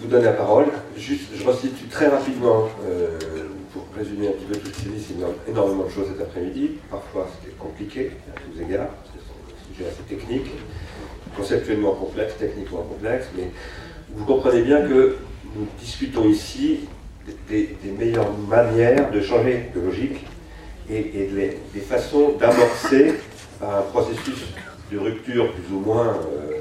vous donner la parole. Juste, je restitue très rapidement, euh, pour résumer un petit peu tout ce qui c'est énormément de choses cet après-midi. Parfois, c'était compliqué, à tous égards, c'est un sujet assez technique, conceptuellement complexe, techniquement complexe, mais vous comprenez bien que nous discutons ici des, meilleures manières de changer de logique et, des façons d'amorcer un processus de rupture plus ou moins euh,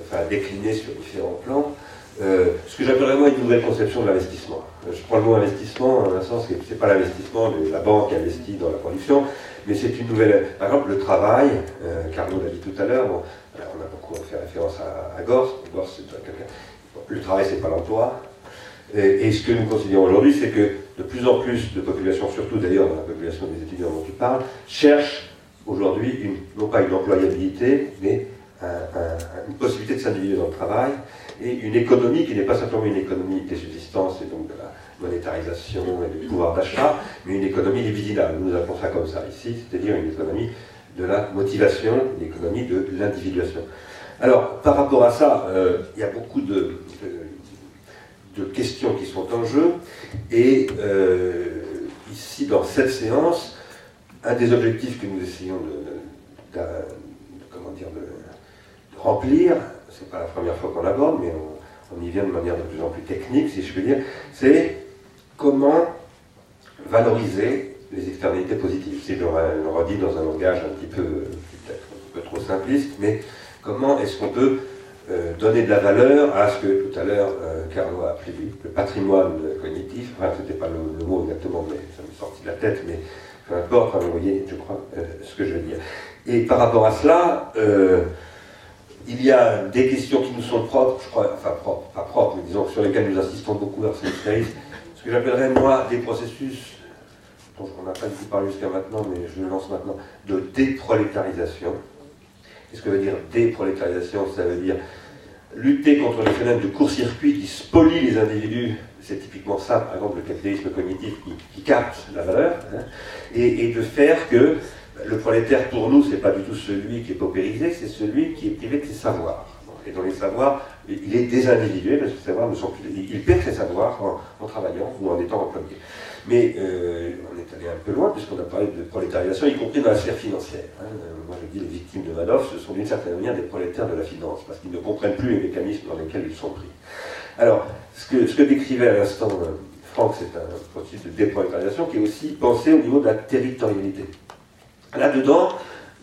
enfin, décliné sur différents plans, euh, ce que j'appellerais moi une nouvelle conception de l'investissement. Euh, je prends le mot investissement dans un sens que ce n'est pas l'investissement la banque investit dans la production, mais c'est une nouvelle. Par exemple, le travail, euh, Carnot l'a dit tout à l'heure, on a beaucoup fait référence à, à Gors. le travail, c'est pas l'emploi. Et, ce que nous considérons aujourd'hui, c'est que de plus en plus de populations, surtout d'ailleurs dans la population des étudiants dont tu parles, cherchent aujourd'hui non pas une employabilité, mais une possibilité de s'individuer dans le travail et une économie qui n'est pas simplement une économie des subsistances et donc de la monétarisation et du pouvoir d'achat, mais une économie libidinale. Nous appelons ça comme ça ici, c'est-à-dire une économie de la motivation, une économie de l'individuation. Alors, par rapport à ça, euh, il y a beaucoup de, questions qui sont en jeu, et euh, ici, dans cette séance, un des objectifs que nous essayons de, comment dire, de, remplir, c'est pas la première fois qu'on l'aborde, mais on, y vient de manière de plus en plus technique, si je puis dire, c'est comment valoriser les externalités positives. Si je le redis dans un langage un petit peu, peut-être un peu trop simpliste, mais comment est-ce qu'on peut euh, donner de la valeur à ce que tout à l'heure euh, Carlo a appelé le patrimoine cognitif, enfin c'était pas le, mot exactement, mais ça m'est sorti de la tête, mais peu importe, vous voyez, je crois, euh, ce que je veux dire. Et par rapport à cela, il y a des questions qui nous sont propres, je crois, enfin propres, pas propres, mais disons sur lesquelles nous insistons beaucoup vers ce que j'appellerais moi des processus dont on n'a pas tout parlé jusqu'à maintenant, mais je le lance maintenant, de déprolétarisation. Qu'est-ce que veut dire déprolétarisation Ça veut dire lutter contre les phénomènes de court-circuit qui spolient les individus. C'est typiquement ça, par exemple, le capitalisme cognitif qui, capte la valeur, hein, et, de faire que le prolétaire, pour nous, c'est pas du tout celui qui est paupérisé, c'est celui qui est privé de ses savoirs. Et dans les savoirs, il est désindividué parce que ses savoirs ne sont plus. Il perd ses savoirs en, travaillant ou en étant employé. Mais euh, on est allé un peu loin puisqu'on a parlé de prolétarisation, y compris dans la sphère financière. Hein. Euh, moi, je dis les victimes de Madoff, ce sont d'une certaine manière des prolétaires de la finance parce qu'ils ne comprennent plus les mécanismes dans lesquels ils sont pris. Alors, ce que, ce que décrivait à l'instant euh, Franck, c'est un processus de déprolétarisation qui est aussi pensé au niveau de la territorialité. Là-dedans,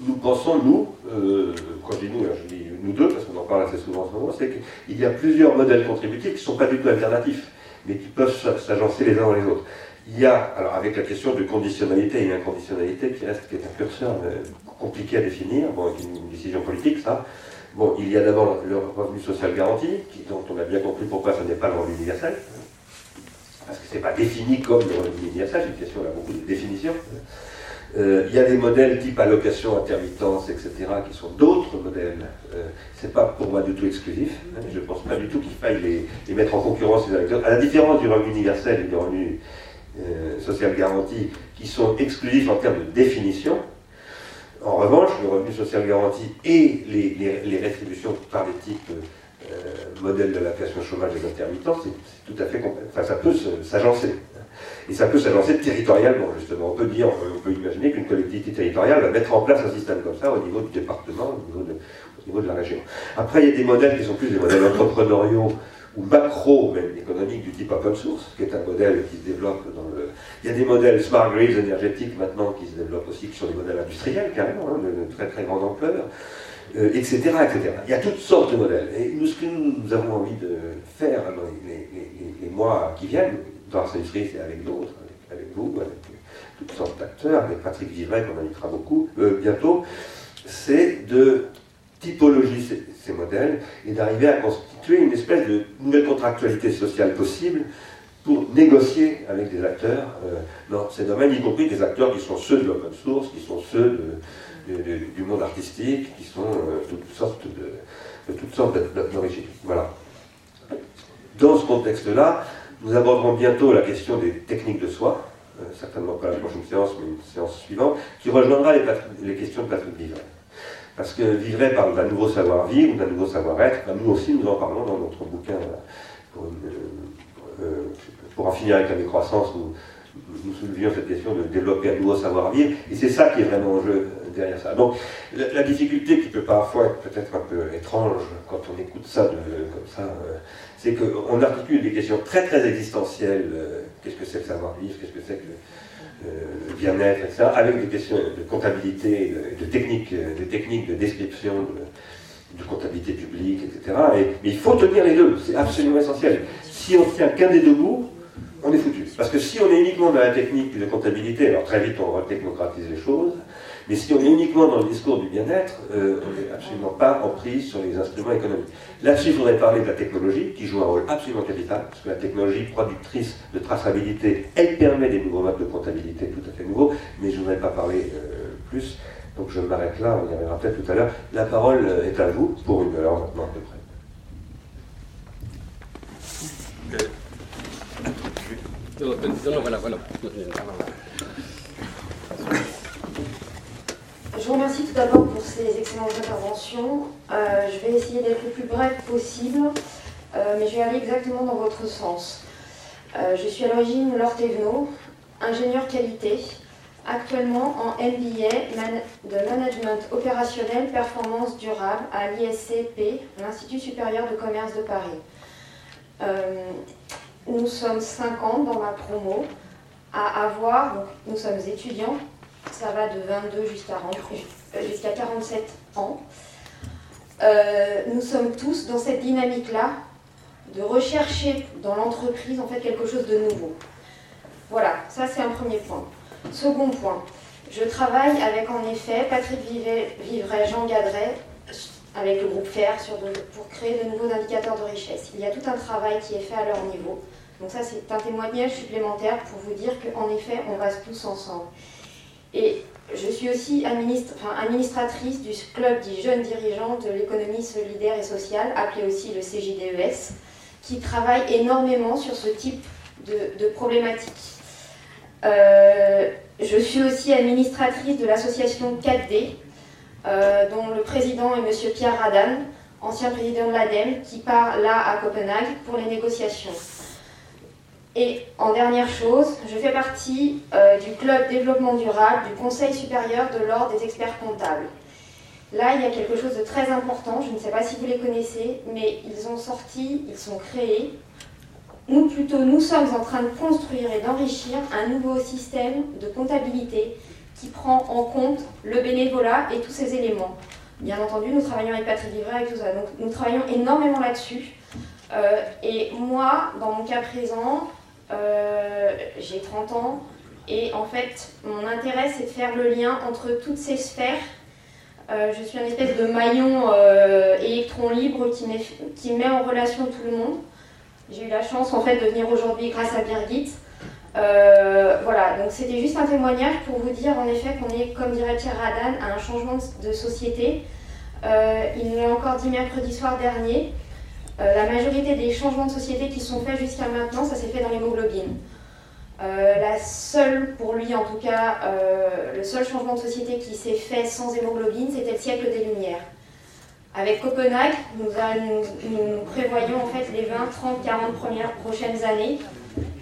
nous pensons, nous, euh, quand je dis nous, je dis nous deux, parce qu'on en parle assez souvent en ce moment, c'est qu'il y a plusieurs modèles contributifs qui ne sont pas du tout alternatifs, mais qui peuvent s'agencer les uns dans les autres. Il y a, alors avec la question de conditionnalité et inconditionnalité, qui reste qui est un curseur euh, compliqué à définir, bon, avec une, décision politique, ça. Bon, il y a d'abord le revenu social garanti, dont on a bien compris pourquoi ce n'est pas le revenu universel, parce que ce n'est pas défini comme le revenu universel, c'est une question, là, beaucoup de définitions. Euh, il y a des modèles type allocation, intermittence, etc., qui sont d'autres modèles. Euh, Ce n'est pas pour moi du tout exclusif. Hein. je ne pense pas du tout qu'il faille les, mettre en concurrence les À la différence du revenu universel et du revenu euh, social garanti, qui sont exclusifs en termes de définition, en revanche, le revenu social garanti et les, rétributions par les types modèles de chômage des intermittents, c'est tout à fait enfin, ça peut s'agencer. Et ça peut s'avancer territorialement, justement. On peut dire, on peut imaginer qu'une collectivité territoriale va mettre en place un système comme ça au niveau du département, au niveau de, la région. Après, il y a des modèles qui sont plus des modèles entrepreneuriaux ou macro, même économiques, du type open source, qui est un modèle qui se développe dans le. Il y a des modèles smart grids énergétiques maintenant qui se développent aussi, qui sont des modèles industriels carrément, hein, de, très très grande ampleur, etc., euh, etc. Il y a toutes sortes de modèles. Et nous, ce que nous, avons envie de faire dans les, les mois qui viennent, dans cette c'est avec d'autres, avec, vous, avec toutes sortes d'acteurs, avec Patrick Vivray qu'on invitera beaucoup euh, bientôt, c'est de typologiser ces, modèles et d'arriver à constituer une espèce de nouvelle contractualité sociale possible pour négocier avec des acteurs euh, dans ces domaines, y compris des acteurs qui sont ceux de l'open source, qui sont ceux du monde artistique, qui sont euh, toutes sortes de, de toutes sortes d'origines. Voilà. Dans ce contexte-là, nous aborderons bientôt la question des techniques de soi, euh, certainement pas la prochaine séance, mais une séance suivante, qui rejoindra les, questions de Patrick Vivray. Parce que Vivray parle d'un nouveau savoir-vivre, d'un nouveau savoir-être, nous aussi nous en parlons dans notre bouquin pour une finir avec la décroissance, nous, nous soulevions cette question de développer un nouveau savoir-vivre, et c'est ça qui est vraiment en jeu derrière ça. Donc la, difficulté qui peut parfois être peut-être un peu étrange quand on écoute ça comme ça, euh, c'est qu'on articule des questions très très existentielles, euh, qu'est-ce que c'est le savoir-vivre, qu'est-ce que c'est que le, euh, bien-être, etc., avec des questions de comptabilité, de, techniques, de techniques de description, de, comptabilité publique, etc. mais il faut tenir les deux, c'est absolument essentiel. Si on tient qu'un des deux bouts, on est foutu. Parce que si on est uniquement dans la technique de comptabilité, alors très vite on technocratise les choses, mais si on est uniquement dans le discours du bien-être, euh, on n'est absolument pas en prise sur les instruments économiques. Là-dessus, je voudrais parler de la technologie, qui joue un rôle absolument capital, parce que la technologie productrice de traçabilité, elle permet des nouveaux modes de comptabilité tout à fait nouveaux, mais je ne voudrais pas parler euh, plus, donc je m'arrête là, on y reviendra peut-être tout à l'heure. La parole est à vous pour une heure maintenant à peu près. Je vous remercie tout d'abord pour ces excellentes interventions. Euh, je vais essayer d'être le plus bref possible, euh, mais je vais aller exactement dans votre sens. Euh, je suis à l'origine Laure Thévenot, ingénieur qualité, actuellement en MBA de Management opérationnel performance durable à l'ISCP, l'Institut supérieur de commerce de Paris. Nous sommes 50 dans ma promo à avoir, nous sommes étudiants, ça va de 22 jusqu'à 47 ans. Euh, nous sommes tous dans cette dynamique-là de rechercher dans l'entreprise en fait quelque chose de nouveau. Voilà, ça c'est un premier point. Second point, je travaille avec en effet Patrick Vivray, Jean Gadret, avec le groupe FAIR pour créer de nouveaux indicateurs de richesse. Il y a tout un travail qui est fait à leur niveau. Donc ça, c'est un témoignage supplémentaire pour vous dire qu'en effet, on reste tous ensemble. Et je suis aussi administratrice du club des jeunes dirigeants de l'économie solidaire et sociale, appelé aussi le CJDES, qui travaille énormément sur ce type de, problématiques. Euh, je suis aussi administratrice de l'association 4D, euh, dont le président est M. Pierre Radan, ancien président de l'ADEME, qui part là à Copenhague pour les négociations. Et en dernière chose, je fais partie euh, du club développement durable du Conseil supérieur de l'ordre des experts comptables. Là, il y a quelque chose de très important, je ne sais pas si vous les connaissez, mais ils ont sorti, ils sont créés. Nous, plutôt, nous sommes en train de construire et d'enrichir un nouveau système de comptabilité qui prend en compte le bénévolat et tous ces éléments. Bien entendu, nous travaillons avec Patrick Livret et tout ça, donc nous travaillons énormément là-dessus. Euh, et moi, dans mon cas présent, j'ai 30 ans et en fait, mon intérêt, c'est de faire le lien entre toutes ces sphères. Euh, je suis un espèce de maillon euh, électron libre qui met, qui met en relation tout le monde. J'ai eu la chance en fait de venir aujourd'hui grâce à Birgit. voilà, donc c'était juste un témoignage pour vous dire en effet qu'on est, comme dirait Pierre Radan, à un changement de société. il nous l'a encore dit mercredi soir dernier. Euh, la majorité des changements de société qui sont faits jusqu'à maintenant, ça s'est fait dans l'hémoglobine. Euh, la seule, pour lui en tout cas, euh, le seul changement de société qui s'est fait sans hémoglobine, c'était le siècle des Lumières. Avec Copenhague, nous, prévoyons en fait les 20, 30, 40 premières prochaines années.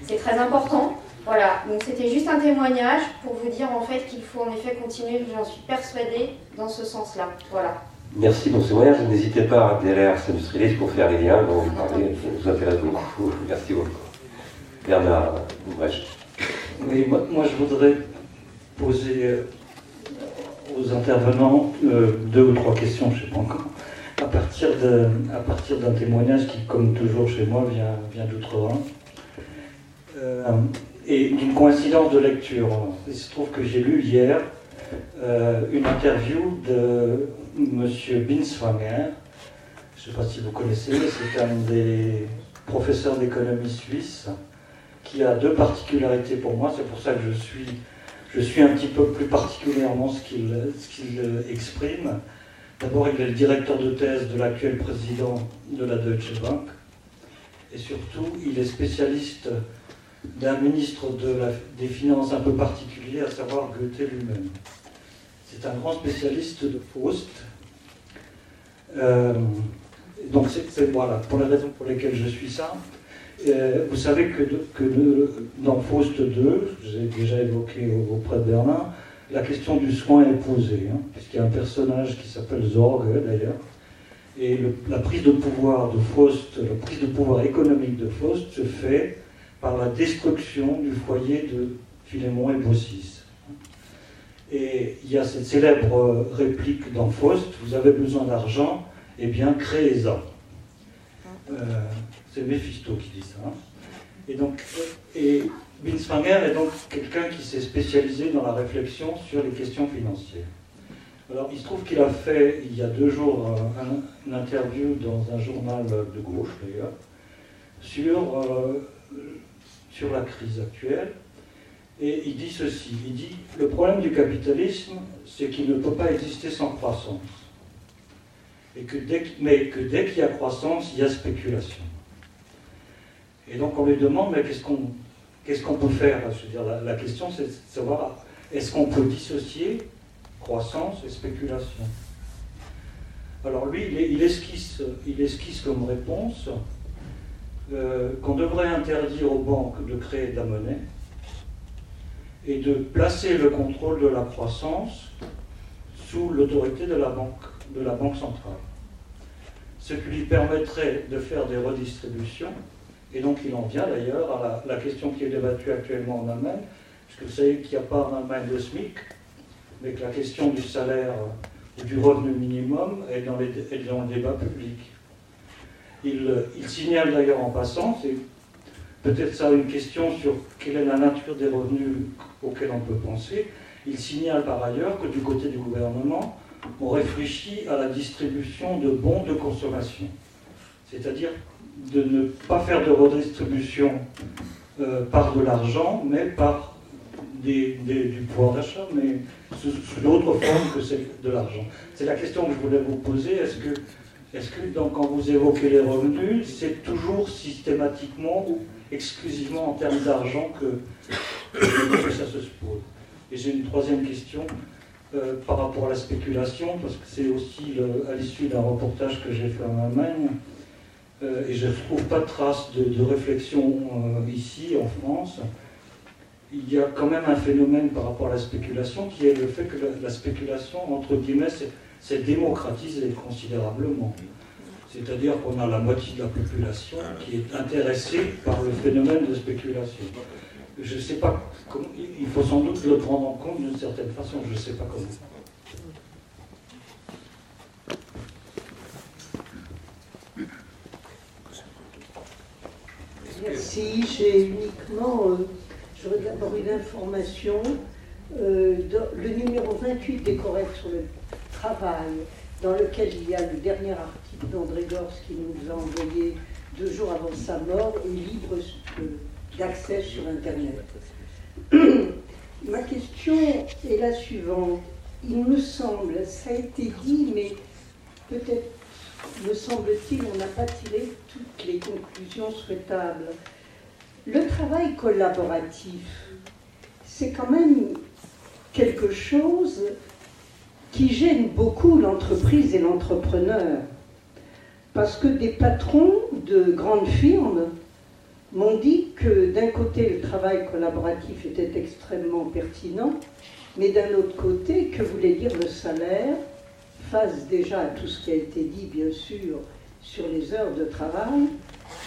C'est très important. Voilà, donc c'était juste un témoignage pour vous dire en fait qu'il faut en effet continuer, j'en suis persuadée, dans ce sens-là. Voilà. Merci pour ce voyage. N'hésitez pas à adhérer à Industrialiste pour faire les liens dont vous parlez. Ça nous intéresse beaucoup. Merci beaucoup. Bernard Oui, moi, je voudrais poser euh, aux intervenants euh, deux ou trois questions, je ne sais pas encore, à partir, de, à partir d'un témoignage qui, comme toujours chez moi, vient, vient d'outre-Rhin. Euh, et d'une coïncidence de lecture. Il se trouve que j'ai lu hier une interview de Monsieur Binswanger. Je ne sais pas si vous connaissez, c'est un des professeurs d'économie suisse qui a deux particularités pour moi. C'est pour ça que je suis, je suis un petit peu plus particulièrement ce qu'il exprime. D'abord, il est le directeur de thèse de l'actuel président de la Deutsche Bank. Et surtout, il est spécialiste d'un ministre des Finances un peu particulier, à savoir Goethe lui-même. C'est un grand spécialiste de Faust. Euh, donc c'est voilà, pour les raisons pour lesquelles je suis ça. Euh, vous savez que, dans Faust 2, j'ai déjà évoqué auprès de Berlin, la question du soin est posée, hein, puisqu'il y a un personnage qui s'appelle Zorg d'ailleurs, et la prise de pouvoir de Faust, la prise de pouvoir économique de Faust se fait par la destruction du foyer de Philémon et Baucis. Et il y a cette célèbre réplique dans Faust, vous avez besoin d'argent, eh bien créez-en. Euh, c'est Mephisto qui dit ça. Hein. Et donc, et Binswanger est donc quelqu'un qui s'est spécialisé dans la réflexion sur les questions financières. Alors, il se trouve qu'il a fait, il y a deux jours, un, une interview dans un journal de gauche, d'ailleurs, sur, euh, sur la crise actuelle. Et il dit ceci, il dit, le problème du capitalisme, c'est qu'il ne peut pas exister sans croissance. Et que dès, mais que dès qu'il y a croissance, il y a spéculation. Et donc on lui demande, mais qu'est-ce qu'on qu'est-ce qu'on peut faire? La, question, c'est de savoir, est-ce qu'on peut dissocier croissance et spéculation? Alors lui, il, esquisse, il esquisse comme réponse euh, qu'on devrait interdire aux banques de créer de la monnaie et de placer le contrôle de la croissance sous l'autorité de la banque, de la banque centrale. Ce qui lui permettrait de faire des redistributions et donc il en vient d'ailleurs à la, question qui est débattue actuellement en Allemagne, puisque vous savez qu'il n'y a pas en Allemagne de SMIC, mais que la question du salaire ou du revenu minimum est dans, le débat public. Il, signale d'ailleurs en passant, c'est peut-être ça une question sur quelle est la nature des revenus auxquels on peut penser, il signale par ailleurs que du côté du gouvernement, on réfléchit à la distribution de bons de consommation. C'est-à-dire de ne pas faire de redistribution euh, par de l'argent, mais par du pouvoir d'achat, mais sous, d'autres formes que celle de l'argent. C'est la question que je voulais vous poser. Est-ce que, est que donc, quand vous évoquez les revenus, c'est toujours systématiquement exclusivement en termes d'argent que, ça se pose Et j'ai une troisième question. Euh, par rapport à la spéculation, parce que c'est aussi à l'issue d'un reportage que j'ai fait en Allemagne, euh, et je ne trouve pas de traces de, réflexion euh, ici en France, il y a quand même un phénomène par rapport à la spéculation qui est le fait que la, spéculation, entre guillemets, s'est démocratisée considérablement. C'est-à-dire qu'on a la moitié de la population qui est intéressée par le phénomène de spéculation. Je ne sais pas comment, il faut sans doute le prendre en compte d'une certaine façon, je ne sais pas comment. Merci. J'ai uniquement, euh, j'aurais d'abord une information. Euh, le numéro 28 des corrects sur le travail, dans lequel il y a le dernier article d'André Gors qui nous a envoyé deux jours avant sa mort, libre d'accès sur Internet. Ma question est la suivante. Il me semble, ça a été dit, mais peut-être me semble-t-il, on n'a pas tiré toutes les conclusions souhaitables. Le travail collaboratif, c'est quand même quelque chose qui gêne beaucoup l'entreprise et l'entrepreneur. Parce que des patrons de grandes firmes m'ont dit que d'un côté, le travail collaboratif était extrêmement pertinent, mais d'un autre côté, que voulait dire le salaire face déjà à tout ce qui a été dit, bien sûr, sur les heures de travail,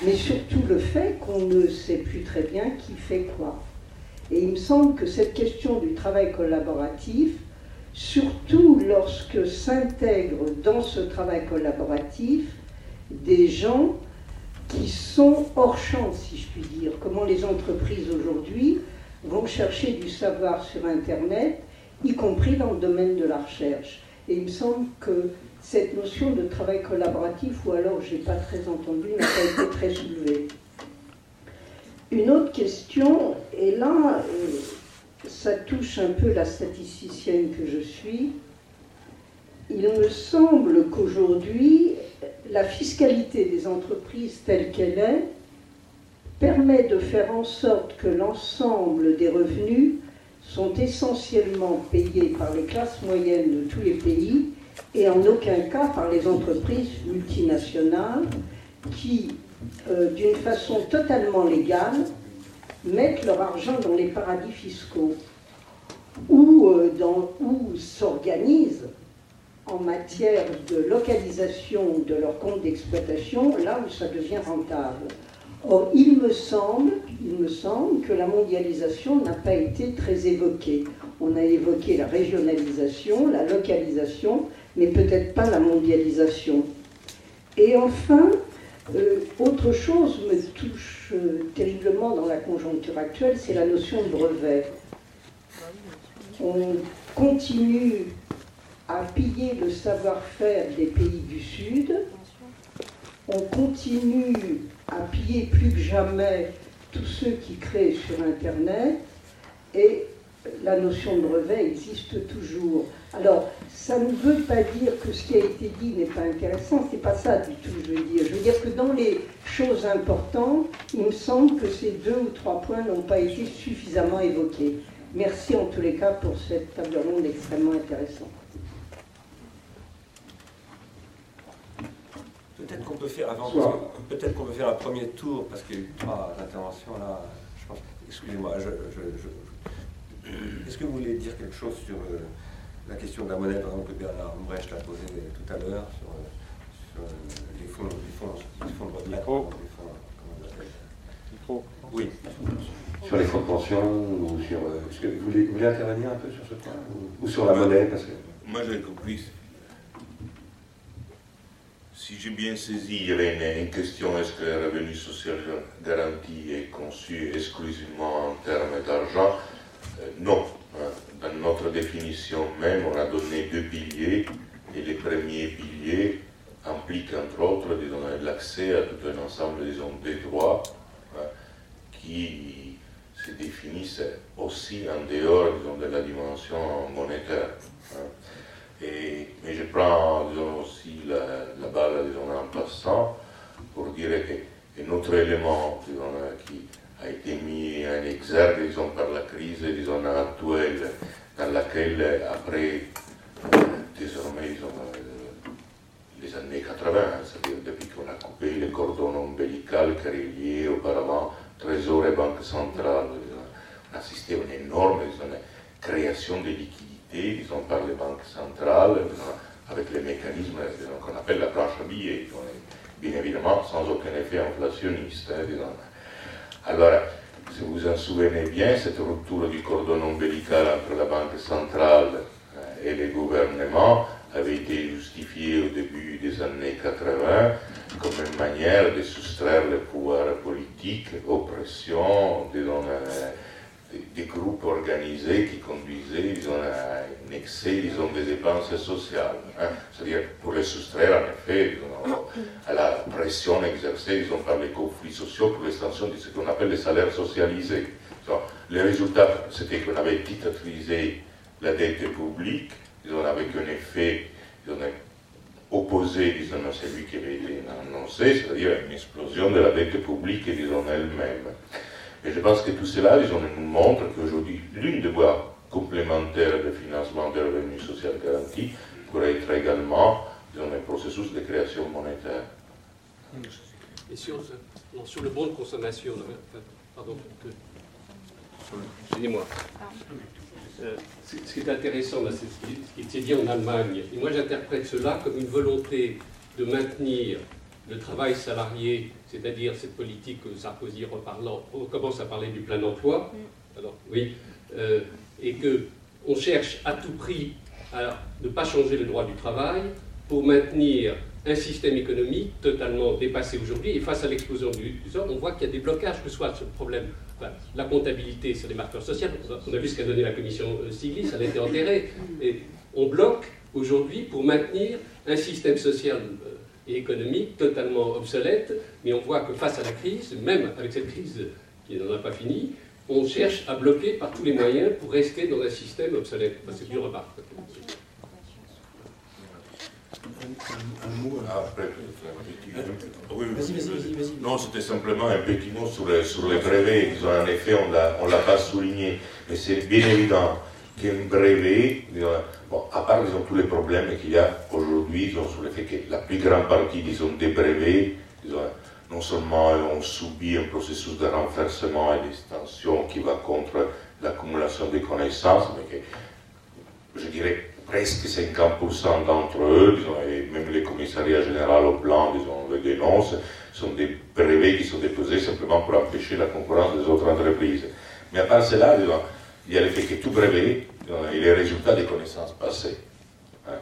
mais surtout le fait qu'on ne sait plus très bien qui fait quoi. Et il me semble que cette question du travail collaboratif, surtout lorsque s'intègrent dans ce travail collaboratif des gens qui sont hors champ, si je puis dire. Comment les entreprises aujourd'hui vont chercher du savoir sur Internet, y compris dans le domaine de la recherche. Et il me semble que cette notion de travail collaboratif, ou alors je n'ai pas très entendu, n'a pas été très soulevée. Une autre question, et là, euh, ça touche un peu la statisticienne que je suis. Il me semble qu'aujourd'hui, la fiscalité des entreprises telle qu'elle est permet de faire en sorte que l'ensemble des revenus sont essentiellement payés par les classes moyennes de tous les pays et en aucun cas par les entreprises multinationales qui euh, d'une façon totalement légale, mettent leur argent dans les paradis fiscaux ou, euh, s'organisent en matière de localisation de leur compte d'exploitation là où ça devient rentable. Or, il me semble, il me semble que la mondialisation n'a pas été très évoquée. On a évoqué la régionalisation, la localisation, mais peut-être pas la mondialisation. Et enfin, euh, autre chose me touche euh, terriblement dans la conjoncture actuelle, c'est la notion de brevet. On continue à piller le savoir-faire des pays du Sud, on continue à piller plus que jamais tous ceux qui créent sur Internet, et la notion de brevet existe toujours. Alors, ça ne veut pas dire que ce qui a été dit n'est pas intéressant, c'est pas ça du tout, je veux dire. Je veux dire que dans les choses importantes, il me semble que ces deux ou trois points n'ont pas été suffisamment évoqués. Merci en tous les cas pour cette table ronde extrêmement intéressante. Peut-être qu'on peut faire avant, peut-être qu'on peut faire un premier tour parce qu'il y a eu trois interventions là. Je. Excusez-moi. Est-ce que vous voulez dire quelque chose sur euh, la question de la monnaie, par exemple, que Bernard Brecht a posée tout à l'heure sur, euh, euh, les fonds, les fonds, les fonds de retraite, Oui. Sur les fonds de pension ou sur. Est-ce que vous voulez, intervenir un peu sur ce point ou, sur la monnaie parce que... Moi j'ai compris si j'ai bien saisi, il y avait une, question est-ce que le revenu social garanti est conçu exclusivement en termes d'argent? euh, Non. Hein. Dans notre définition même, on a donné deux piliers, et les premiers piliers impliquent entre autres l'accès à tout un ensemble des droits hein, qui se définissent aussi en dehors de la dimension monétaire. Hein. Et, mais je prends aussi la, balle en passant pour dire qu'un autre élément qui a été mis en exergue disons, par la crise disons, actuelle, dans laquelle, après, désormais, disons, euh, les années 80, c'est-à-dire depuis qu'on a coupé les cordons ombilical qui reliaient auparavant Trésor et Banque centrale, on a assisté à une énorme création de liquidités disons, par les banques centrales, avec les mécanismes qu'on appelle la planche à billets, bien évidemment sans aucun effet inflationniste. Hein, Alors, si vous vous en souvenez bien, cette rupture du cordon ombilical entre la Banque centrale euh, et les gouvernements avait été justifiée au début des années 80 comme une manière de soustraire le pouvoir politique aux pressions disons, euh, des, groupes organisés qui conduisaient disons, à un excès disons, des dépenses sociales. Hein. C'est-à-dire pour les soustraire en effet à la pression exercée disons, par les conflits sociaux pour l'extension de ce qu'on appelle les salaires socialisés. le résultat, c'était qu'on avait titrisé la dette publique disons, avec un effet disons, opposé disons, à celui qui avait été annoncé, c'est-à-dire une explosion de la dette publique elle-même. Et je pense que tout cela, disons, nous montre qu'aujourd'hui, l'une des voies complémentaires de financement des revenus sociaux garantis pourrait être également disons, un processus de création monétaire. Et sur, sur le bon de consommation, pardon, excusez-moi. Euh, ce qui est intéressant, c'est ce qui s'est dit en Allemagne. Et moi, j'interprète cela comme une volonté de maintenir le travail salarié, c'est-à-dire cette politique que Sarkozy reparlant, on commence à parler du plein emploi, mm. alors oui, euh, et que on cherche à tout prix à ne pas changer le droit du travail pour maintenir un système économique totalement dépassé aujourd'hui. Et face à l'explosion du, sort, on voit qu'il y a des blocages, que ce soit ce problème. la comptabilité, c'est des marqueurs sociaux. On a vu ce qu'a donné la commission euh, Stiglitz, elle a été enterrée. Et on bloque aujourd'hui pour maintenir un système social euh, et économique totalement obsolète, mais on voit que face à la crise, même avec cette crise qui n'en a pas fini, on cherche à bloquer par tous les moyens pour rester dans un système obsolète. c'est une remarque. Un mot Non, c'était simplement un petit mot sur les, sur les brevets. En effet, on ne l'a pas souligné, mais c'est bien évident qu'un brevet, bon, à part disons, tous les problèmes qu'il y a aujourd'hui sur le fait que la plus grande partie disons, des brevets non seulement on subit un processus de renversement et d'extension qui va contre l'accumulation des connaissances, mais que je dirais presque 50% d'entre eux, et même les commissariats généraux au plan, disons, le dénoncent, sont des brevets qui sont déposés simplement pour empêcher la concurrence des autres entreprises. Mais à part cela, il y a l'effet que tout brevet est le résultat des connaissances passées. Hein.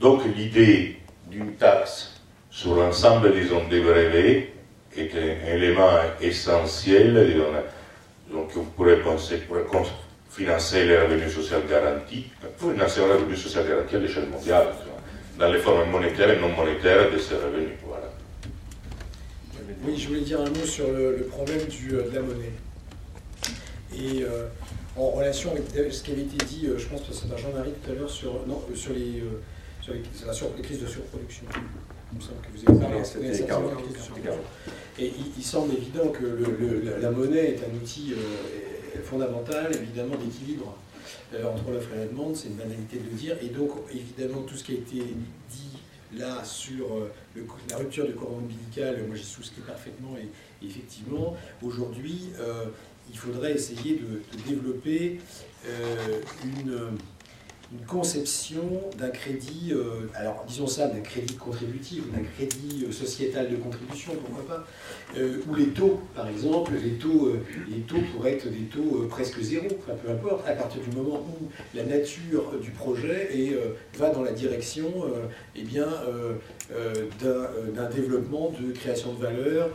Donc l'idée d'une taxe sur l'ensemble disons, des brevets est un élément essentiel donc on pourrait penser pour financer les revenus sociaux garantis, financer les revenus sociaux garantis à l'échelle mondiale, dans les formes monétaires et non monétaires de ces revenus. Voilà. Oui, je voulais dire un mot sur le, problème du, euh, de la monnaie. Et euh, en relation avec ce qui avait été dit, euh, je pense que c'est par Jean-Marie tout à l'heure, sur, non, sur, les, sur, les, sur les crises de surproduction. Il me semble que vous avez parlé de surproduction. Et il, semble évident que le, la monnaie est un outil fondamental, évidemment, d'équilibre entre l'offre et la demande, c'est une banalité de le dire. Et donc, évidemment, tout ce qui a été dit là sur le, la rupture du courant ombilical, moi j'y souscris parfaitement. Et, effectivement, aujourd'hui, il faudrait essayer de, développer euh, une, conception d'un crédit, euh, alors disons ça, d'un crédit contributif, d'un crédit euh, sociétal de contribution, pourquoi pas, où les taux, par exemple, les taux, les taux pourraient être des taux presque zéro, enfin peu importe, à partir du moment où la nature du projet va dans la direction eh bien, d'un développement de création de valeur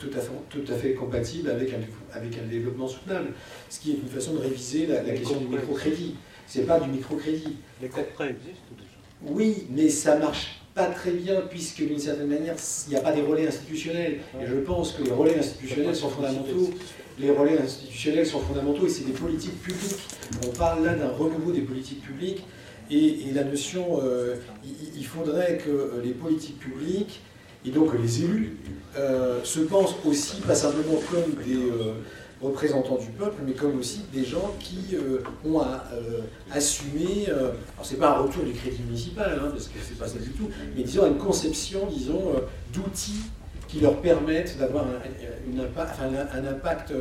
tout, à fait, tout à fait compatible avec un avec un développement soutenable. Ce qui est une façon de réviser la, question du microcrédit. Ce n'est pas du microcrédit. Les codes prêts existent déjà. Oui, mais ça marche pas très bien puisque d'une certaine manière, il n'y a pas des relais institutionnels. Et je pense que les relais institutionnels sont fondamentaux. Les relais institutionnels sont fondamentaux et c'est des politiques publiques. On parle là d'un renouveau des politiques publiques et, la notion, euh, il, faudrait que les politiques publiques et donc les élus euh, se pensent aussi, pas simplement comme des euh, représentants du peuple, mais comme aussi des gens qui euh, ont à assumer, alors c'est pas un retour du crédit municipal, hein, parce que c'est pas ça du tout, mais disons une conception, disons, d'outils qui leur permettent d'avoir un, un, impact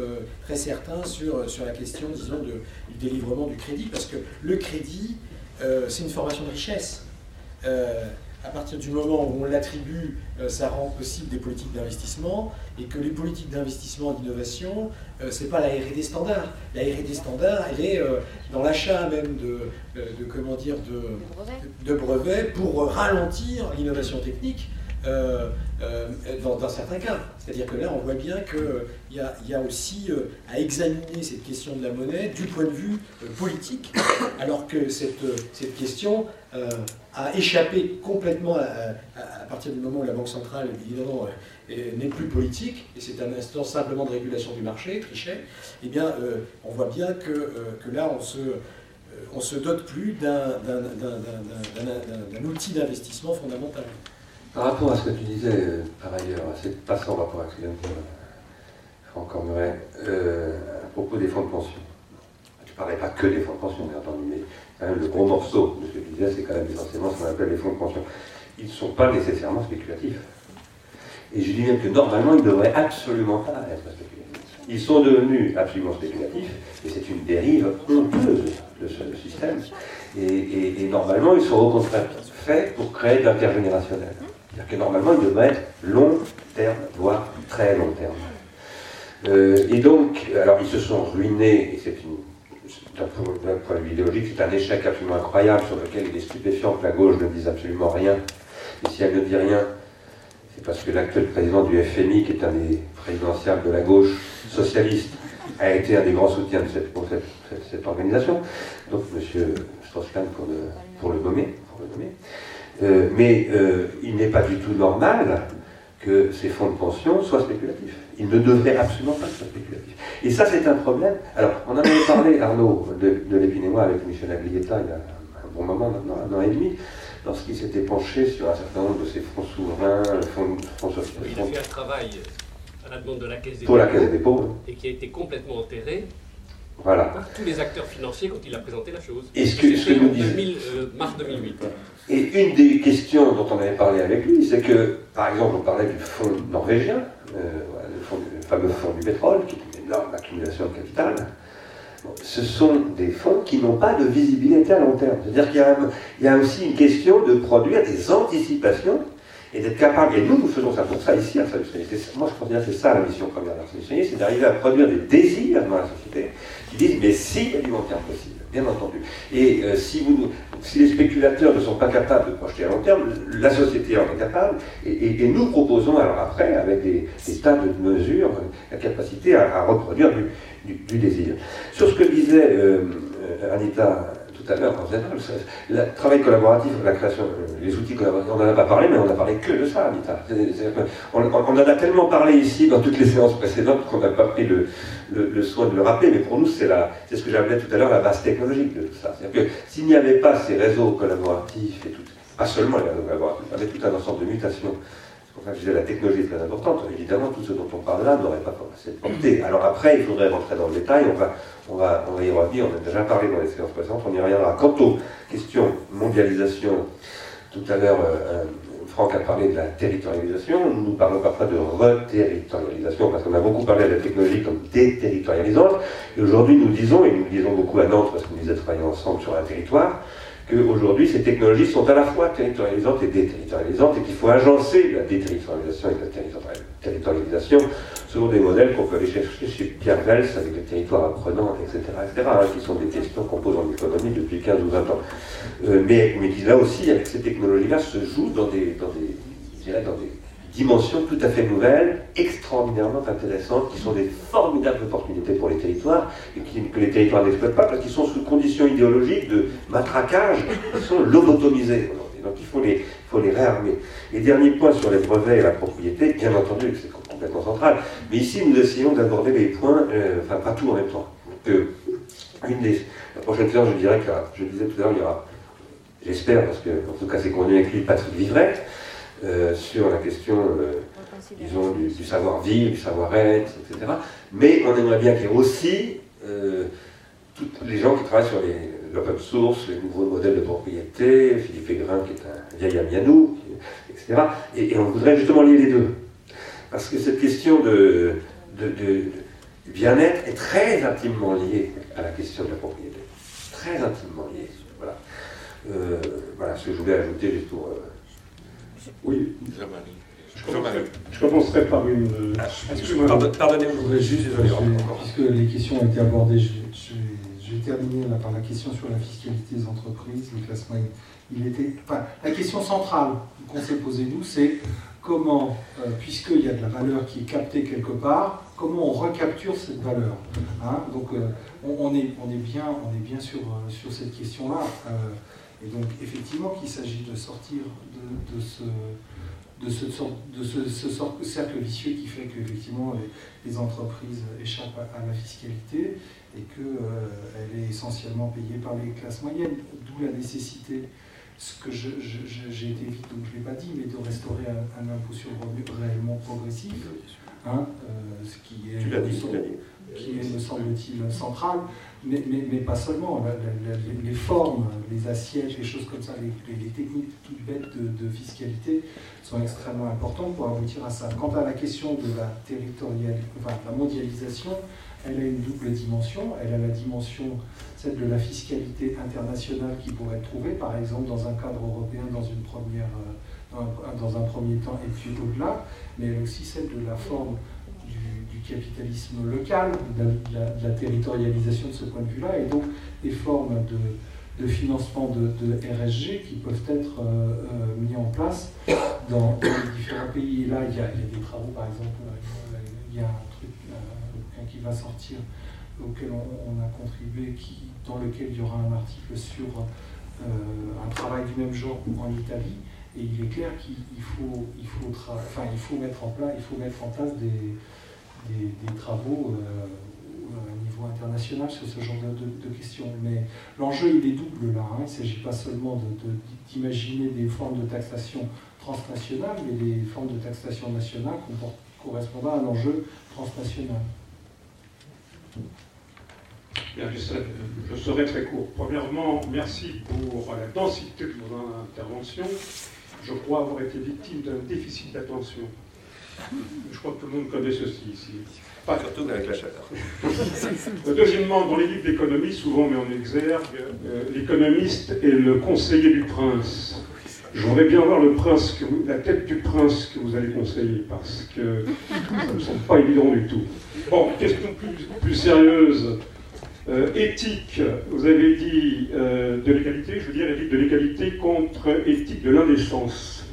très certain sur, sur la question, disons, de, du délivrement du crédit, parce que le crédit, c'est une formation de richesse à partir du moment où on l'attribue, euh, ça rend possible des politiques d'investissement, et que les politiques d'investissement d'innovation, euh, ce n'est pas la R&D standard. La R&D standard, elle est euh, dans l'achat même de, de, comment dire, de, de brevets pour ralentir l'innovation technique dans, dans, certains cas. C'est-à-dire que là, on voit bien qu'il y, a, y a aussi à examiner cette question de la monnaie du point de vue politique, alors que cette, question a échappé complètement à, partir du moment où la Banque centrale, évidemment, euh, n'est plus politique, et c'est un instant simplement de régulation du marché, Trichet, eh bien, euh, on voit bien que, euh, que là, on se, on se dote plus d'un outil d'investissement fondamental. Par rapport à ce que tu disais, par ailleurs, c'est pas sans rapport à ce que vient de dire Franck à propos des fonds de pension. Tu parlais pas que des fonds de pension, bien entendu, mais le gros morceau de ce que tu disais, c'est quand même essentiellement ce qu'on appelle les fonds de pension. Ils ne sont pas nécessairement spéculatifs. Et je dis même que normalement, ils ne devraient absolument pas être spéculatifs. Ils sont devenus absolument spéculatifs, et c'est une dérive honteuse de ce système. Et, normalement, ils sont au contraire faits pour créer de l'intergénérationnel. Que normalement, ils devraient être long terme, voire très long terme. Euh, et donc, alors ils se sont ruinés, et c'est d'un point de vue idéologique, c'est un échec absolument incroyable sur lequel il est stupéfiant que la gauche ne dise absolument rien. Et si elle ne dit rien, c'est parce que l'actuel président du FMI, qui est un des présidentiels de la gauche socialiste, a été un des grands soutiens de cette, organisation. Donc, M. Strauss-Kahn pour, pour, le nommer. Euh, mais euh, il n'est pas du tout normal que ces fonds de pension soient spéculatifs. Ils ne devraient absolument pas être spéculatifs. Et ça, c'est un problème. Alors, on en avait parlé, Arnaud, de, de Lépine et moi, avec Michel Aglietta, il y a un bon moment maintenant, un an et demi, lorsqu'il s'était penché sur un certain nombre de ces fonds souverains, fonds, fonds sociaux. Il a fait un travail à la demande de la Caisse des Pour la Caisse des dépôts. Et qui a été complètement enterré voilà. par tous les acteurs financiers quand il a présenté la chose. Et ce que, ce que nous disons. Euh, mars 2008. Et une des questions dont on avait parlé avec lui, c'est que, par exemple, on parlait du fonds norvégien, le, fameux fonds du pétrole, qui est une énorme accumulation de capital, ce sont des fonds qui n'ont pas de visibilité à long terme. C'est-à-dire qu'il y, a aussi une question de produire des anticipations et d'être capable, et nous, nous faisons ça pour ça ici à Moi, je considère que c'est ça la mission première d'un c'est d'arriver à produire des désirs dans la société qui disent, mais si, il y a du long terme possible, bien entendu. Et euh, si, vous, si les spéculateurs ne sont pas capables de projeter à long terme, la société en est capable, et, nous proposons alors après, avec des, tas de mesures, la capacité à, reproduire du, désir. Sur ce que disait euh, euh, Anita tout à l'heure, le travail collaboratif, la création, les outils collaboratifs, on n'en a pas parlé, mais on n'a parlé que de ça, Anita. On, en a tellement parlé ici dans toutes les séances précédentes qu'on n'a pas pris le, soin de le rappeler, mais pour nous, c'est ce que j'appelais tout à l'heure la base technologique de tout ça. C'est-à-dire que s'il n'y avait pas ces réseaux collaboratifs et tout, pas seulement les réseaux collaboratifs, mais tout un ensemble de mutations, c'est je disais la technologie est très importante. Évidemment, tout ce dont on parle là n'aurait pas cette portée. Alors après, il faudrait rentrer dans le détail. On va, on va, on va y revenir. On a déjà parlé dans les séances précédentes. On y reviendra. Quant aux questions mondialisation, tout à l'heure, euh, Franck a parlé de la territorialisation. Nous parlons parfois de reterritorialisation parce qu'on a beaucoup parlé de la technologie comme déterritorialisante. Et aujourd'hui, nous disons, et nous disons beaucoup à Nantes parce que nous avons travaillé ensemble sur un territoire, qu'aujourd'hui, ces technologies sont à la fois territorialisantes et déterritorialisantes et qu'il faut agencer la déterritorialisation et la territorialisation selon des modèles qu'on peut aller chercher chez Pierre Vels avec les territoires apprenants, etc., etc., hein, qui sont des questions qu'on pose en économie depuis 15 ou 20 ans. Euh, mais, mais qui là aussi, avec ces technologies-là, se jouent dans des, dans des, dans des dimensions tout à fait nouvelles, extraordinairement intéressantes, qui sont des formidables opportunités pour les territoires, et que les territoires n'exploitent pas parce qu'ils sont sous conditions idéologiques de matraquage, ils sont lobotomisés. Donc il faut les, faut les réarmer. Et dernier point sur les brevets et la propriété, bien entendu, c'est complètement central, mais ici nous essayons d'aborder les points, euh, enfin pas tout en même temps. Donc, une des, la prochaine séance, je dirais que, je disais tout à l'heure, il y aura, j'espère, parce que en tout cas c'est connu avec lui, Patrick Vivrette, euh, sur la question, euh, disons, du, savoir-vivre, du savoir-être, etc. Mais on aimerait bien qu'il y ait aussi euh, les gens qui travaillent sur l'open source, les nouveaux modèles de propriété, Philippe Aigrin qui est un vieil ami à nous, etc. Et, on voudrait justement lier les deux. Parce que cette question de, de bien-être est très intimement liée à la question de la propriété. Très intimement liée. Voilà. voilà ce que je voulais ajouter juste pour oui. Je commencerai par une. Ah, Pardonnez-moi, juste, puisque les questions ont été abordées, je, vais terminer par la question sur la fiscalité des entreprises, les classes moyennes. Il était, la question centrale qu'on s'est posée nous, c'est comment, euh, puisqu'il y a de la valeur qui est captée quelque part, comment on recapture cette valeur. Hein donc euh, on, est, on, est bien, on est bien sur, euh, sur cette question-là. Et donc, effectivement, qu'il s'agit de sortir de, de, ce, de, ce, de ce, cercle vicieux qui fait qu'effectivement, les, les, entreprises échappent à, la fiscalité et qu'elle euh, est essentiellement payée par les classes moyennes. D'où la nécessité, ce que j'ai été vite, donc je ne l'ai pas dit, mais de restaurer un, impôt sur le revenu réellement progressif. Hein, euh, ce qui est, qui est, me semble-t-il, central mais, pas seulement. les formes, les assiettes, les choses comme ça, les, techniques toutes bêtes de, fiscalité sont extrêmement importantes pour aboutir à ça. Quant à la question de la territorialisation, enfin, la mondialisation, elle a une double dimension. Elle a la dimension, celle de la fiscalité internationale qui pourrait être trouvée, par exemple, dans un cadre européen, dans, une première, euh, dans un premier temps, et puis au-delà, mais elle aussi celle de la forme capitalisme local, de la, territorialisation de ce point de vue-là, et donc des formes de, financement de, RSG qui peuvent être euh, euh, mis en place dans, les différents pays. Et là, il y, a, des travaux, par exemple, euh, il y a un truc qui va sortir auquel on, a contribué, dans lequel il y aura un article sur un travail du même genre en Italie. Et il est clair qu'il faut, il enfin, il faut mettre en place, il faut mettre en place des, des, travaux euh, au niveau international sur ce genre de, questions. Mais l'enjeu, il est double là. Hein. Il ne s'agit pas seulement d'imaginer des formes de taxation transnationales, mais des formes de taxation nationale correspondant à un enjeu transnational. Bien, je, serai, très court. Premièrement, merci pour la densité de vos interventions. Je crois avoir été victime d'un déficit d'attention Je crois que tout le monde connaît ceci ici. Pas surtout avec la chaleur. Deuxièmement, dans les livres d'économie, souvent met en exergue, euh, l'économiste est le conseiller du prince. Je voudrais bien voir le prince, que vous- la tête du prince que vous allez conseiller, parce que ça ne me semble pas évident du tout. Bon, question plus, plus sérieuse. Euh, éthique, vous avez dit euh, de l'égalité, je veux dire éthique de l'égalité contre éthique de l'indécence.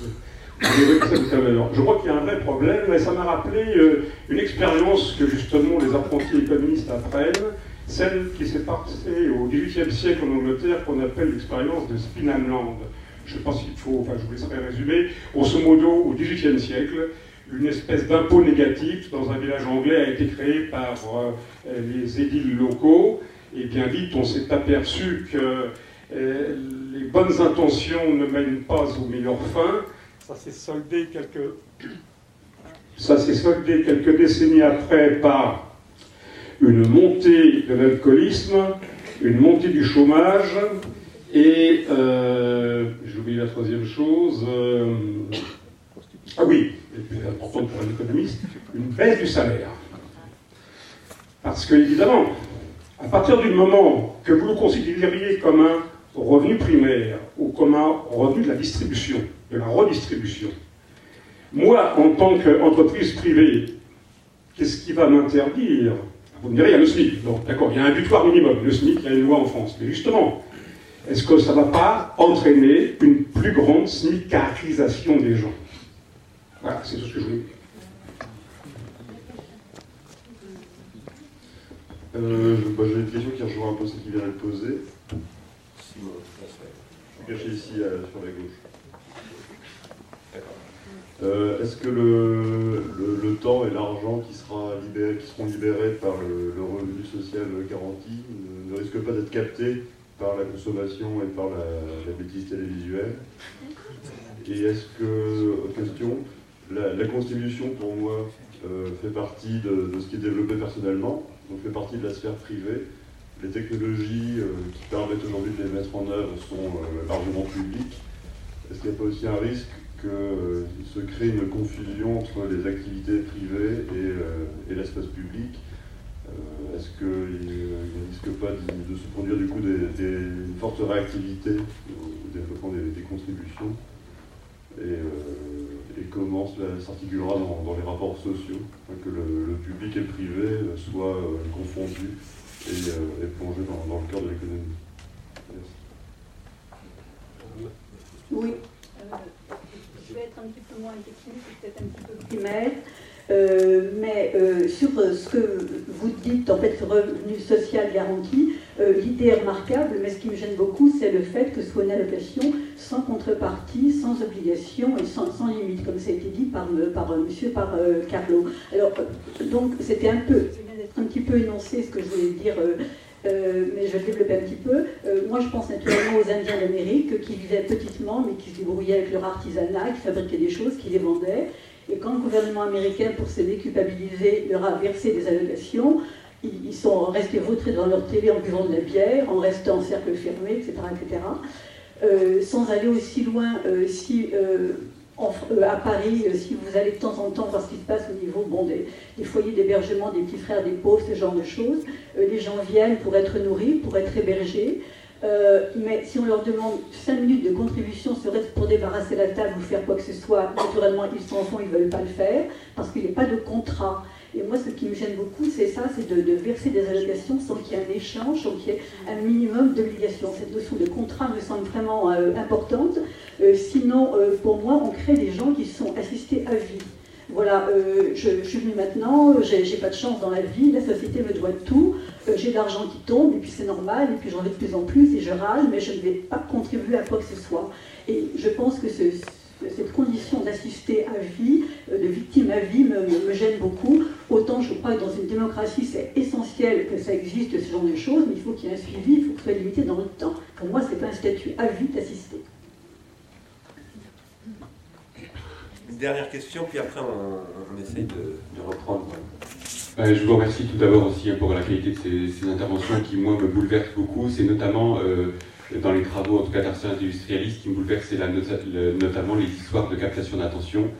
Vous avez évoqué ça tout à l'heure. Je crois qu'il y a un vrai problème, et ça m'a rappelé euh, une expérience que justement les apprentis économistes apprennent, celle qui s'est passée au XVIIIe siècle en Angleterre, qu'on appelle l'expérience de Spinham Land. Je ne sais pas s'il faut, enfin je vous laisserai résumer. Grosso modo, au XVIIIe siècle, une espèce d'impôt négatif dans un village anglais a été créé par euh, les édiles locaux, et bien vite on s'est aperçu que euh, les bonnes intentions ne mènent pas aux meilleures fins. Ça s'est soldé quelques ça s'est soldé quelques décennies après par une montée de l'alcoolisme, une montée du chômage et, euh, j'ai oublié la troisième chose, euh, ah oui, important pour un économiste, une baisse du salaire. Parce que, évidemment, à partir du moment que vous le considériez comme un revenu primaire ou comme un revenu de la distribution, de la redistribution, moi, en tant qu'entreprise privée, qu'est-ce qui va m'interdire? Vous me direz, il y a le SMIC. Donc, d'accord, il y a un butoir minimum. Le SMIC, il y a une loi en France. Mais justement, est-ce que ça ne va pas entraîner une plus grande smicarisation des gens? Voilà, c'est tout ce que je voulais dire. Euh, bah, J'ai une question qui rejoint un peu celle qui vient d'être posée. Je suis caché ici euh, sur la gauche. Euh, Est-ce que le, le- temps et l'argent qui, qui seront libérés par le, revenu social garanti ne, risquent pas d'être captés par la consommation et par la, bêtise télévisuelle? Et est-ce que, question, la, la Constitution pour moi euh, fait partie de, ce qui est développé personnellement, donc fait partie de la sphère privée. Les technologies euh, qui permettent aujourd'hui de les mettre en œuvre sont largement publiques. Est-ce qu'il n'y a pas aussi un risque qu'il se crée une confusion entre les activités privées et, euh, l'espace public Euh, Est-ce qu'il ne risque pas de, se produire du coup des, des- une forte réactivité au développement des, contributions et, euh, comment cela s'articulera dans, les rapports sociaux, hein, que le, public et le privé euh, soient euh, confondus et, euh, plongés dans, dans le cœur de l'économie? Oui. Je vais être un petit peu moins technique, peut-être un petit peu primaire. Euh, mais euh, sur euh, ce que vous dites, en fait, revenu social garanti, l'idée est remarquable, mais ce qui me gêne beaucoup, c'est le fait que ce soit une allocation sans contrepartie, sans obligation et sans, sans limite, comme ça a été dit par, par monsieur, par Carlo. Alors, donc, c'était un peu, un petit peu énoncé ce que je voulais dire. Euh, mais je vais développer un petit peu. Euh, moi, je pense naturellement aux Indiens d'Amérique qui vivaient petitement, mais qui se débrouillaient avec leur artisanat, qui fabriquaient des choses, qui les vendaient. Et quand le gouvernement américain, pour se déculpabiliser, leur a versé des allocations, ils, sont restés vautrés dans leur télé en buvant de la bière, en restant en cercle fermé, etc. etc. Euh, sans aller aussi loin, si euh, à Paris, euh, si vous allez de temps en temps voir ce qui se passe au niveau des, foyers d'hébergement des petits frères des pauvres, ce genre de choses, euh, les gens viennent pour être nourris, pour être hébergés. Mais si on leur demande 5 minutes de contribution, serait-ce pour débarrasser la table ou faire quoi que ce soit, naturellement, ils s'en font, ils ne veulent pas le faire, parce qu'il n'y a pas de contrat. Et moi, ce qui me gêne beaucoup, c'est ça, c'est de, verser des allocations sans qu'il y ait un échange, sans qu'il y ait un minimum d'obligation. Cette notion de contrat me semble vraiment euh, importante. Euh, sinon, euh, pour moi, on crée des gens qui sont assistés à vie. Voilà, je, je suis venue maintenant, j'ai pas de chance dans la vie, la société me doit tout, j'ai de l'argent qui tombe, et puis c'est normal, et puis j'en ai de plus en plus, et je râle, mais je ne vais pas contribuer à quoi que ce soit. Et je pense que ce- cette condition d'assister à vie, euh, de victime à vie, me, me- me gêne beaucoup. Autant je crois que dans une démocratie, c'est essentiel que ça existe, ce genre de choses, mais il faut qu'il y ait un suivi, il faut que ce soit limité dans le temps. Pour moi, c'est pas un statut à vie d'assister. Une dernière question, puis après on, on essaye de, de reprendre. Euh, je vous remercie tout d'abord aussi pour la qualité de ces, ces interventions qui, moi, me bouleversent beaucoup. C'est notamment euh, dans les travaux, en tout cas d'artiens industrialistes, qui me bouleversent, notamment les histoires de captation d'attention,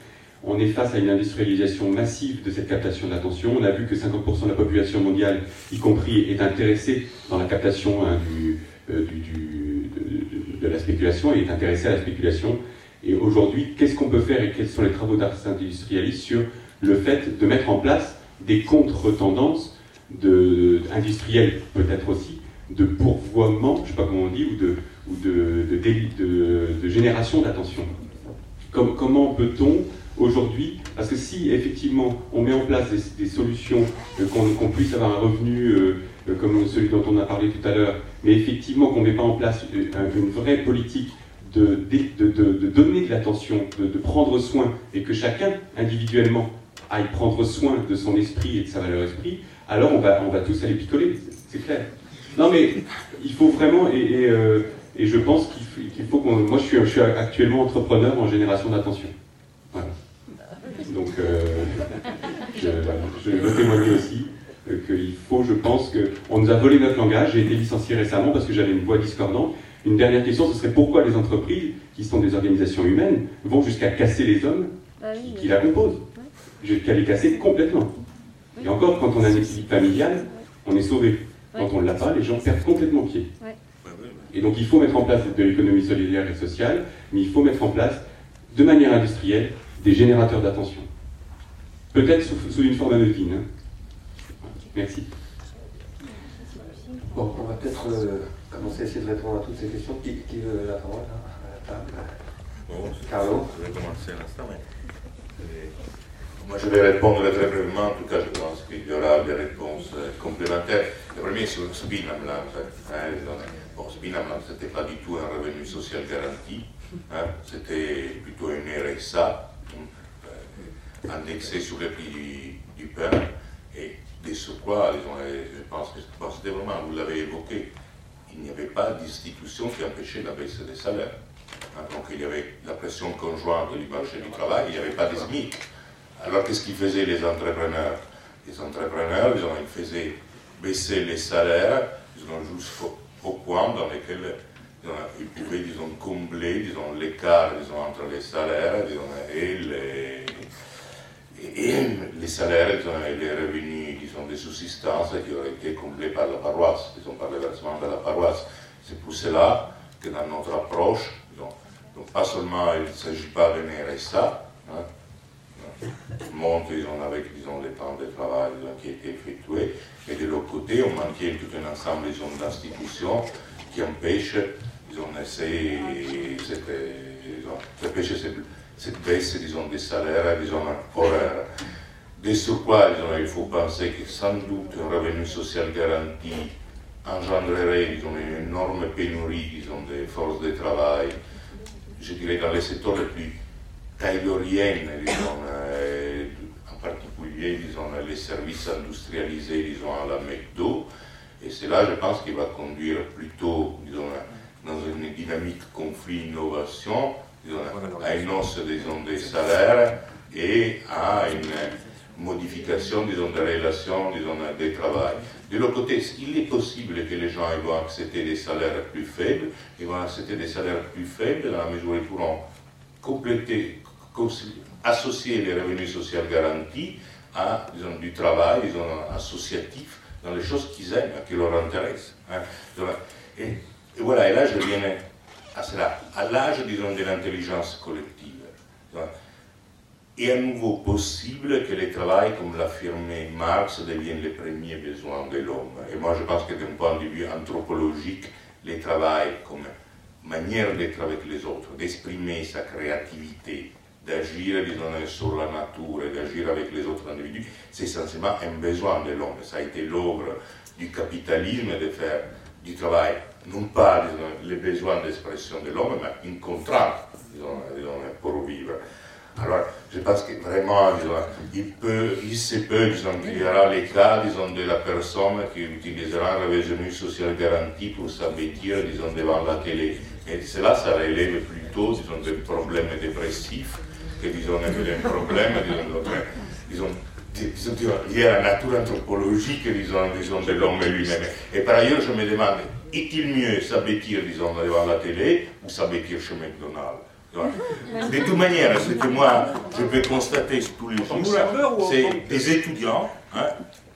on est face à une industrialisation massive de cette captation d'attention. On a vu que 50% de la population mondiale, y compris, est intéressée dans la captation hein, euh, de, la spéculation et est intéressée à la spéculation. Et aujourd'hui, qu'est-ce qu'on peut faire et quels sont les travaux d'industrialistes sur le fait de mettre en place des contre-tendances industrielles peut-être aussi, de pourvoiement, je ne sais pas comment on dit, ou de, génération d'attention. comment peut-on aujourd'hui, parce que si effectivement on met en place des, solutions, euh, qu'on puisse avoir un revenu euh, euh, comme celui dont on a parlé tout à l'heure, mais effectivement qu'on ne met pas en place une vraie politique de, donner de l'attention, de, prendre soin, et que chacun individuellement aille prendre soin de son esprit et de sa valeur esprit, alors on va tous aller picoler, c'est clair. Non mais il faut vraiment, et, et, je pense qu'il faut, qu'on... Moi je suis, je suis actuellement entrepreneur en génération d'attention. Voilà. Donc, euh, je, je, veux témoigner aussi euh, qu'il faut, je pense, qu'on nous a volé notre langage. J'ai été licencié récemment parce que j'avais une voix discordante. Une dernière question, ce serait pourquoi les entreprises, qui sont des organisations humaines, vont jusqu'à casser les hommes bah qui, la composent? Jusqu'à les casser complètement. Et encore, quand on a un équilibre familial, on est sauvé. Quand on ne l'a pas, les gens perdent complètement pied. Et donc il faut mettre en place de l'économie solidaire et sociale, mais il faut mettre en place, de manière industrielle, des générateurs d'attention. Peut-être sous, une forme anodine. Hein. Merci. Bon, on va peut-être euh, commencer à essayer de répondre à toutes ces questions. Qui, veut la parole à la table? Carlo? Je vais commencer à l'instant. Moi, je vais répondre très brièvement. En tout cas, je pense qu'il y aura des réponses euh, complémentaires. Le premier, sur Spinamland. Hein, bon, Spinamland, ce n'était pas du tout un revenu social garanti. Hein, c'était plutôt une RSA indexé sur le prix du, pain et des surcroît, je pense que c'était vraiment, vous l'avez évoqué, il n'y avait pas d'institution qui empêchait la baisse des salaires. Hein, donc il y avait la pression conjointe du marché du travail, il n'y avait pas de SMIC. Alors qu'est-ce qu'ils faisaient les entrepreneurs? Les entrepreneurs, ils, ont, ils faisaient baisser les salaires, ils ont jusqu'au point dans lequel ils pouvaient, disons, combler, disons, l'écart, disons, entre les salaires, et les, les salaires et les revenus disons, de subsistance qui auraient été comblés par la paroisse, disons, par le versement de la paroisse. C'est pour cela que dans notre approche, disons, donc pas seulement il ne s'agit pas de RSA, hein, monte disons, avec les temps de travail qui étaient effectués, mais de l'autre côté, on maintient tout un ensemble d'institutions qui empêchent disons, ces, cette, disons, cette, cette baisse disons, des salaires disons, horaires. De surcroît, il faut penser que sans doute un revenu social garanti engendrerait une énorme pénurie disons, des forces de travail, je dirais dans les secteurs les plus tailloriens, disons, euh, particulier disons, les services industrialisés disons, à la McDo. Et c'est là, je pense, qu'il va conduire plutôt disons, dans une dynamique conflit-innovation à une hausse disons, des salaires et à une modification disons, des relations disons, des travail. De l'autre côté, il est possible que les gens vont accepter des salaires plus faibles, ils vont accepter des salaires plus faibles dans la mesure où ils pourront compléter, associer les revenus sociaux garantis à disons, du travail disons, associatif dans les choses qu'ils aiment, qui leur intéressent. Hein. Et, et, voilà, et là je viens à cela, à l'âge, disons, de l'intelligence collective. est à nouveau possible que le travail, comme l'affirmait Marx, devienne le premier besoin de l'homme. Et moi, je pense que d'un point de vue anthropologique, le travail comme manière d'être avec les autres, d'exprimer sa créativité, d'agir, disons, sur la nature d'agir avec les autres individus, c'est essentiellement un besoin de l'homme. Ça a été l'œuvre du capitalisme de faire du travail non pas les besoins d'expression de l'homme, mais une contrainte pour vivre. Alors, je pense que vraiment, il, peut, se peut qu'il y aura les cas disons, de la personne qui utilisera un revenu social garanti pour disons, devant la télé. Et cela, ça relève plutôt disons, des problèmes dépressifs que disons, des problèmes disons, disons, liés à la nature anthropologique disons, disons, de l'homme lui-même. Et par ailleurs, je me demande, est-il mieux s'abattre, disons, devant la télé ou s'abattre chez McDonald's De toute manière, ce que moi je peux constater tous les jours, c'est des étudiants hein,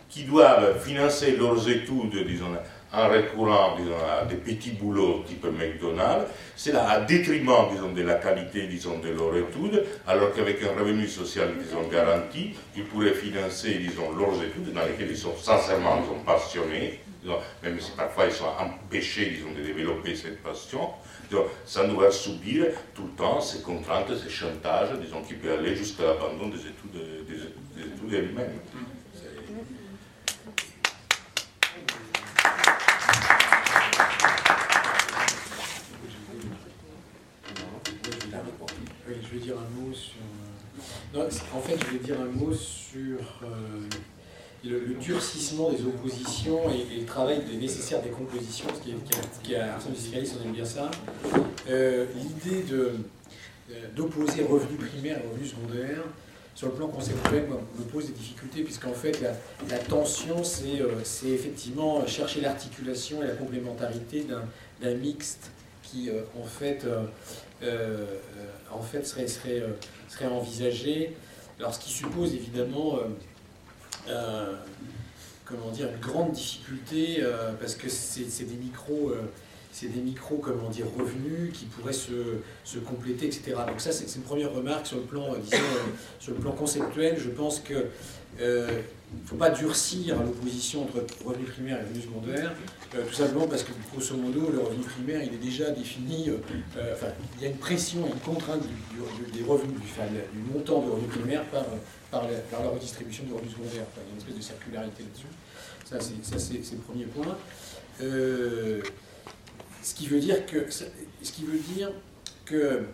qui doivent financer leurs études, disons, en recourant disons, à des petits boulots type McDonald's, c'est là à détriment disons, de la qualité disons, de leur étude, alors qu'avec un revenu social disons, garanti, ils pourraient financer disons, leurs études dans lesquelles ils sont sincèrement disons, passionnés, même si parfois ils sont empêchés disons, de développer cette passion, disons, sans devoir subir tout le temps ces contraintes, ces chantages disons, qui peuvent aller jusqu'à l'abandon des études, des, des études elles-mêmes. je vais dire un mot sur. euh, en fait, je vais dire un mot sur euh, le, durcissement des oppositions et, le travail des nécessaires décompositions, ce qui est, qui est- qui on aime bien ça. Euh, L'idée d'opposer revenu primaire et revenu secondaire, sur le plan conceptuel, me pose des difficultés, puisqu'en fait, la, tension, c'est effectivement chercher l'articulation et la complémentarité d'un mixte qui, en fait, en fait serait, serait, euh, serait envisagé. Alors, ce qui suppose évidemment, euh, euh, comment dire, une grande difficulté, parce que c'est des micros. c'est des micros, comment dire, revenus qui pourraient se, compléter, etc. Donc ça, c'est une première remarque sur le plan, sur le plan conceptuel. Je pense que ne faut pas durcir l'opposition entre revenu primaire et revenu secondaire, euh, tout simplement parce que, grosso modo, le revenu primaire, il est déjà défini, euh, euh, enfin, il y a une pression une contrainte du, des revenus, du, montant de revenu primaire par, par, la, redistribution du revenu secondaire. Il y a une espèce de circularité là-dessus. Ça, c'est le premier point. Ce qui veut dire que, ce qui veut dire que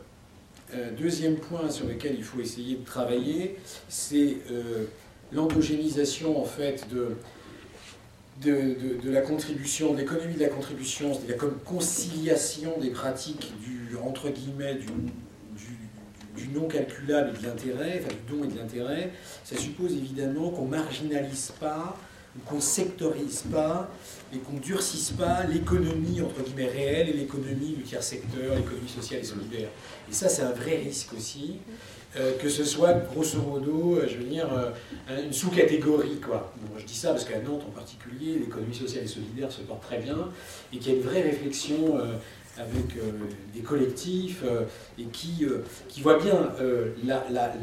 deuxième point sur lequel il faut essayer de travailler, c'est l'endogénisation en fait de, la contribution, de l'économie de la contribution, c'est-à-dire comme conciliation des pratiques du entre guillemets du, non calculable et de l'intérêt, enfin du don et de l'intérêt. Ça suppose évidemment qu'on marginalise pas qu'on sectorise pas et qu'on durcisse pas l'économie entre guillemets réelle et l'économie du tiers secteur, l'économie sociale et solidaire. Et ça, c'est un vrai risque aussi, euh, que ce soit grosso modo, euh, je veux dire, euh, une sous-catégorie. quoi. Je dis ça parce qu'à Nantes en particulier, l'économie sociale et solidaire se porte très bien et qu'il y a une vraie réflexion avec des collectifs et qui, qui voient bien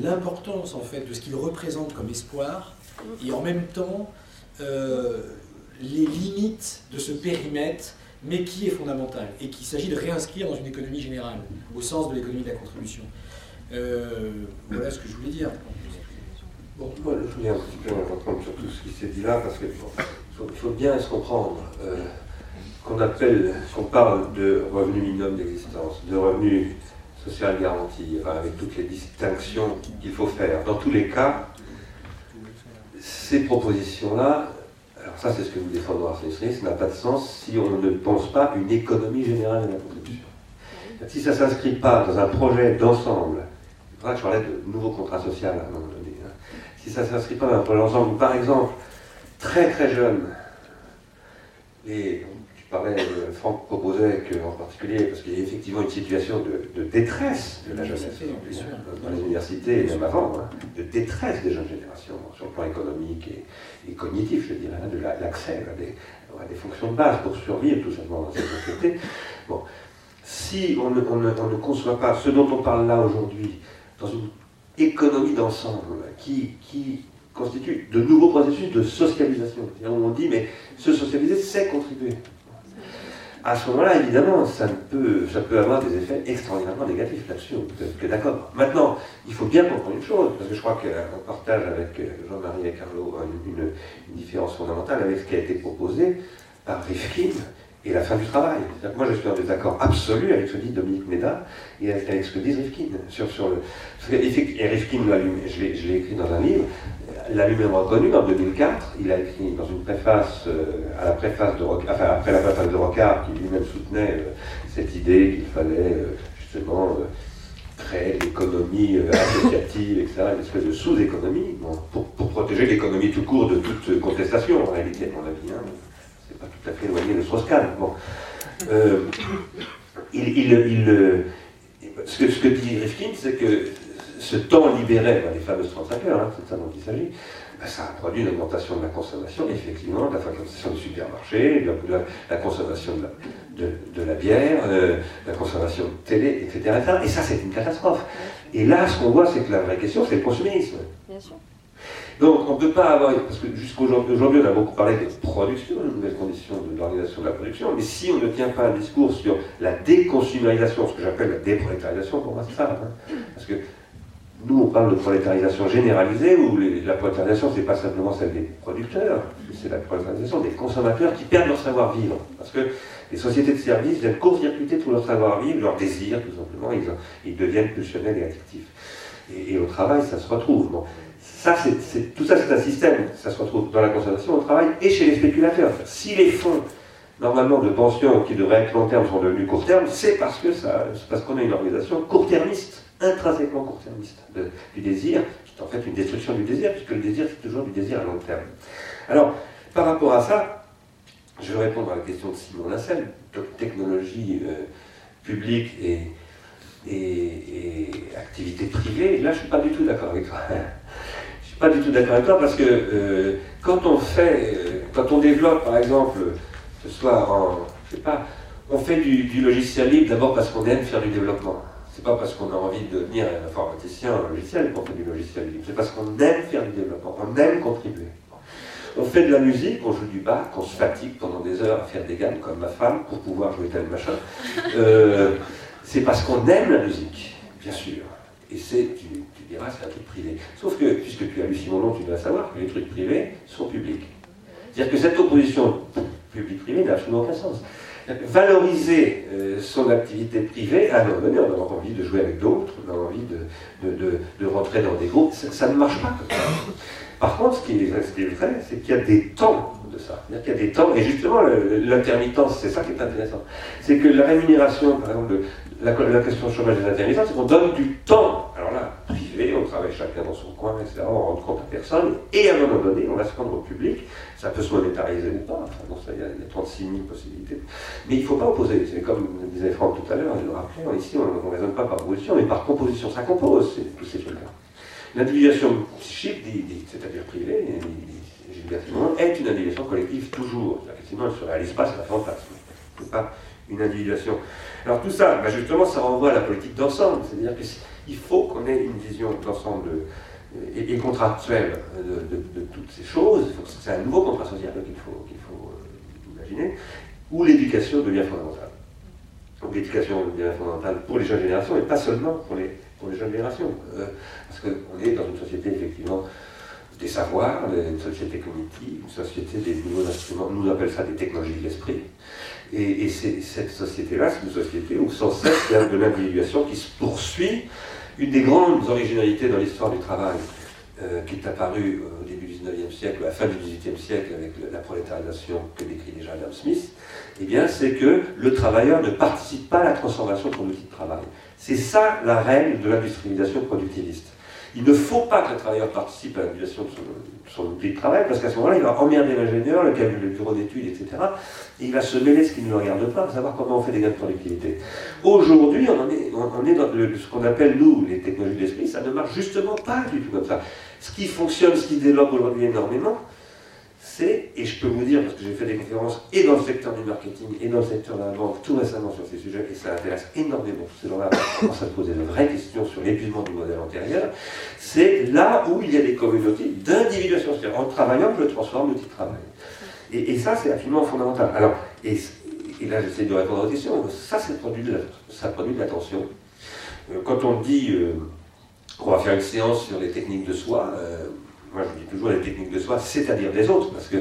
l'importance en fait de ce qu'ils représentent comme espoir et en même temps euh, les limites de ce périmètre, mais qui est fondamental et qu'il s'agit de réinscrire dans une économie générale, au sens de l'économie de la contribution. Euh, voilà ce que je voulais dire. Bon, je voulais un petit peu reprendre sur tout ce qui s'est dit là, parce qu'il faut, bien se comprendre euh, qu'on appelle, qu'on parle de revenu minimum d'existence, de revenu social garanti, avec toutes les distinctions qu'il faut faire. Dans tous les cas, ces propositions-là, alors ça c'est ce que vous défendez à ça n'a pas de sens si on ne pense pas une économie générale de la contribution. Si ça ne s'inscrit pas dans un projet d'ensemble, pour ça que je parlais de nouveau contrat social à un moment donné, hein. si ça ne s'inscrit pas dans un projet d'ensemble, par exemple, très très jeune, tu parlais, euh, Franck proposait qu'en particulier, parce qu'il y a effectivement une situation de, de détresse de la jeunesse aujourd'hui, hein, dans les universités et même avant, hein, de détresse des jeunes générations sur le plan économique et, et cognitif, je dirais, hein, de la- l'accès à des, à des fonctions de base pour survivre tout simplement dans cette société. Bon, si on ne, on ne- on ne conçoit pas ce dont on parle là aujourd'hui dans une économie d'ensemble qui, qui constitue de nouveaux processus de socialisation, on dit mais se socialiser, c'est contribuer. À ce moment-là, évidemment, ça, peut, avoir des effets extraordinairement négatifs là-dessus, que d'accord. Maintenant, il faut bien comprendre une chose, parce que je crois qu'on partage avec euh, Jean-Marie et Carlo une différence fondamentale avec ce qui a été proposé par Rifkin et la fin du travail. Moi, je suis en désaccord absolu avec ce que dit Dominique Méda et avec ce que dit Rifkin. Sur, sur le, et Rifkin je l'ai écrit dans un livre, l'a lui-même reconnu en 2004. Il a écrit dans une préface, euh, à la préface de enfin, après la préface de Rocard, qui lui-même soutenait euh, cette idée qu'il fallait euh, justement créer l'économie associative, etc., une espèce de sous-économie, bon, pour, pour protéger l'économie tout court de toute contestation, en réalité, à mon avis. Hein. Tout à fait éloigné de Strauss-Kahn. Bon. Euh, il, il- il, euh, ce, que, ce que dit Rifkin, c'est que ce temps libéré par les fameuses 35 heures, hein, c'est de ça dont il s'agit, ben, ça a produit une augmentation de la consommation, effectivement, de la fréquentation du supermarché, de la, la consommation de la, de, la bière, euh, la consommation de télé, etc. Et ça, c'est une catastrophe. Et là, ce qu'on voit, c'est que la vraie question, c'est le consumérisme. Bien sûr. Donc, on ne peut pas avoir, parce que jusqu'aujourd'hui, on a beaucoup parlé de production, de nouvelles conditions de l'organisation de la production, mais si on ne tient pas un discours sur la déconsumérisation, ce que j'appelle la déprolétarisation, pour moi, c'est ça. Hein. parce que nous, on parle de prolétarisation généralisée, où la prolétarisation, ce n'est pas simplement celle des producteurs, c'est la prolétarisation des consommateurs qui perdent leur savoir-vivre. Parce que les sociétés de services viennent court-circuiter tout leur savoir-vivre, leur désir, tout simplement, ils, deviennent pulsionnels et actifs. Et, au travail, ça se retrouve. Tout ça, c'est un système, ça se retrouve dans la consommation, au travail et chez les spéculateurs. Si les fonds, normalement, de pension qui devraient être long terme sont devenus court terme, c'est parce qu'on a une organisation court-termiste intrinsèquement court-termiste du désir, qui est en fait une destruction du désir, puisque le désir, c'est toujours du désir à long terme. Alors, par rapport à ça, je vais répondre à la question de Simon Lassel, technologie euh, publique et, et, activité privée. Là, je ne suis pas du tout d'accord avec toi. Pas du tout d'accord avec toi parce que euh, quand on fait, euh, quand on développe, par exemple, ce soit en, je sais pas, on fait du logiciel libre d'abord parce qu'on aime faire du développement. C'est pas parce qu'on a envie de devenir un informaticien un logiciel qu'on fait du logiciel libre. C'est parce qu'on aime faire du développement, on aime contribuer. On fait de la musique, on joue du bas, qu'on se fatigue pendant des heures à faire des gammes comme ma femme pour pouvoir jouer tel machin. Euh, c'est parce qu'on aime la musique, bien sûr. Et c'est, tu, diras, c'est un truc privé. Sauf que, puisque tu as lu Simon tu dois savoir que les trucs privés sont publics. C'est-à-dire que cette opposition public-privé n'a absolument aucun sens valoriser euh, son activité privée, à un moment donné, on a envie de jouer avec d'autres, on a envie de, rentrer dans des groupes, ça, ne marche pas. Par contre, ce qui est, vrai, c'est qu'il y a des temps de ça. C'est-à-dire qu'il y a des temps, et justement, l'intermittence, c'est ça qui est intéressant. C'est que la rémunération, par exemple, de, la, la, question du chômage des intermittents, c'est qu'on donne du temps. Alors là, on travaille chacun dans son coin, etc., on ne rend compte à personne, et à un moment donné, on va se rendre au public, ça peut se monétariser ou pas, enfin, il y, a, 36 000 possibilités. Mais il ne faut pas opposer, c'est comme disait Franck tout à l'heure, je le rappelais, ici, on ne raisonne pas par position, mais par composition, ça compose tous ces trucs-là. L'individuation psychique, c'est-à-dire privée, est une individuation collective toujours. Effectivement, elle ne se réalise pas, c'est un fantasme. Ce pas une individuation. Alors tout ça, bah, justement, ça renvoie à la politique d'ensemble. C'est-à-dire qu'il faut qu'on ait une vision d'ensemble et, contractuelle de, toutes ces choses. C'est un nouveau contrat social qu'il faut, faut euh, imaginer, où l'éducation devient fondamentale. Donc l'éducation devient fondamentale pour les jeunes générations et pas seulement pour les, pour les jeunes générations. Euh, parce qu'on est dans une société effectivement des savoirs, une société cognitive, une société des nouveaux instruments, nous appelons ça des technologies de l'esprit. Et, cette société-là, c'est une société où sans cesse il y a de l'individuation qui se poursuit. Une des grandes originalités dans l'histoire du travail, euh, qui est apparue au début du 19e siècle, à la fin du 18e siècle, avec la prolétarisation que décrit déjà Adam Smith, eh bien, c'est que le travailleur ne participe pas à la transformation de son outil de travail. C'est ça la règle de l'industrialisation productiviste. Il ne faut pas que le travailleur participe à l'industrialisation de son, outil de travail, parce qu'à ce moment-là, il va emmerder l'ingénieur, le, bureau d'études, etc. Et il va se mêler ce qui ne regarde pas, savoir comment on fait des gains de productivité. Aujourd'hui, on, est, on est dans ce qu'on appelle, nous, les technologies d'esprit, ça ne marche justement pas du tout comme ça. Ce qui fonctionne, ce qui développe aujourd'hui énormément, c'est, et je peux vous dire, parce que j'ai fait des conférences et dans le secteur du marketing et dans le secteur de la banque tout récemment sur ces sujets, et ça intéresse énormément ces gens-là, commencent à poser de vraies questions sur l'épuisement du modèle antérieur, c'est là où il y a des communautés d'individuation. C'est-à-dire, en travaillant, je transforme l'outil de travail. Et, ça, c'est absolument fondamental. Alors, et, là, j'essaie de répondre aux questions. Ça, produit de ça produit de l'attention. Euh, quand on dit euh, qu'on va faire une séance sur les techniques de soi, euh, moi je dis toujours les techniques de soi, c'est-à-dire des autres, parce que,